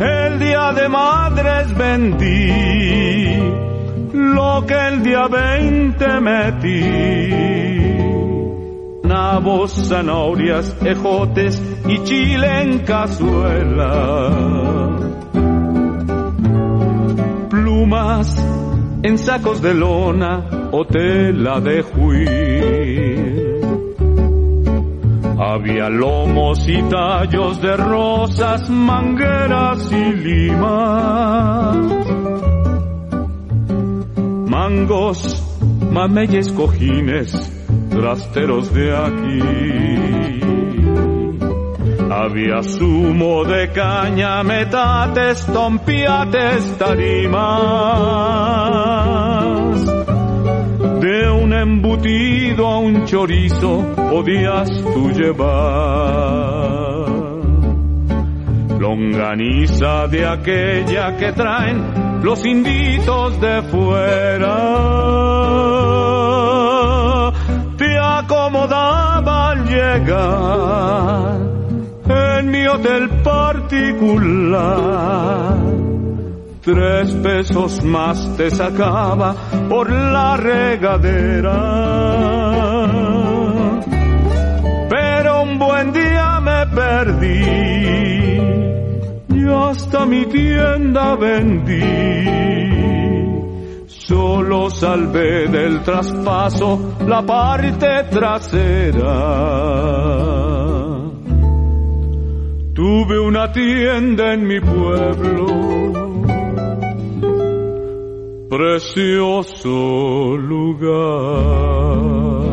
El día de madres vendí lo que el día 20 metí. Nabos, zanahorias, ejotes y chile en cazuela. Plumas en sacos de lona o tela de juir. Había lomos y tallos de rosas, mangueras y limas. Mangos, mameyes, cojines, trasteros de aquí. Había zumo de caña, metates, tompiates, tarimas. Embutido a un chorizo podías tú llevar. longaniza de aquella que traen los inditos de fuera. Te acomodaba al llegar en mi hotel particular. Tres pesos más te sacaba por la regadera. Pero un buen día me perdí y hasta mi tienda vendí. Solo salvé del traspaso la parte trasera. Tuve una tienda en mi pueblo, precioso lugar.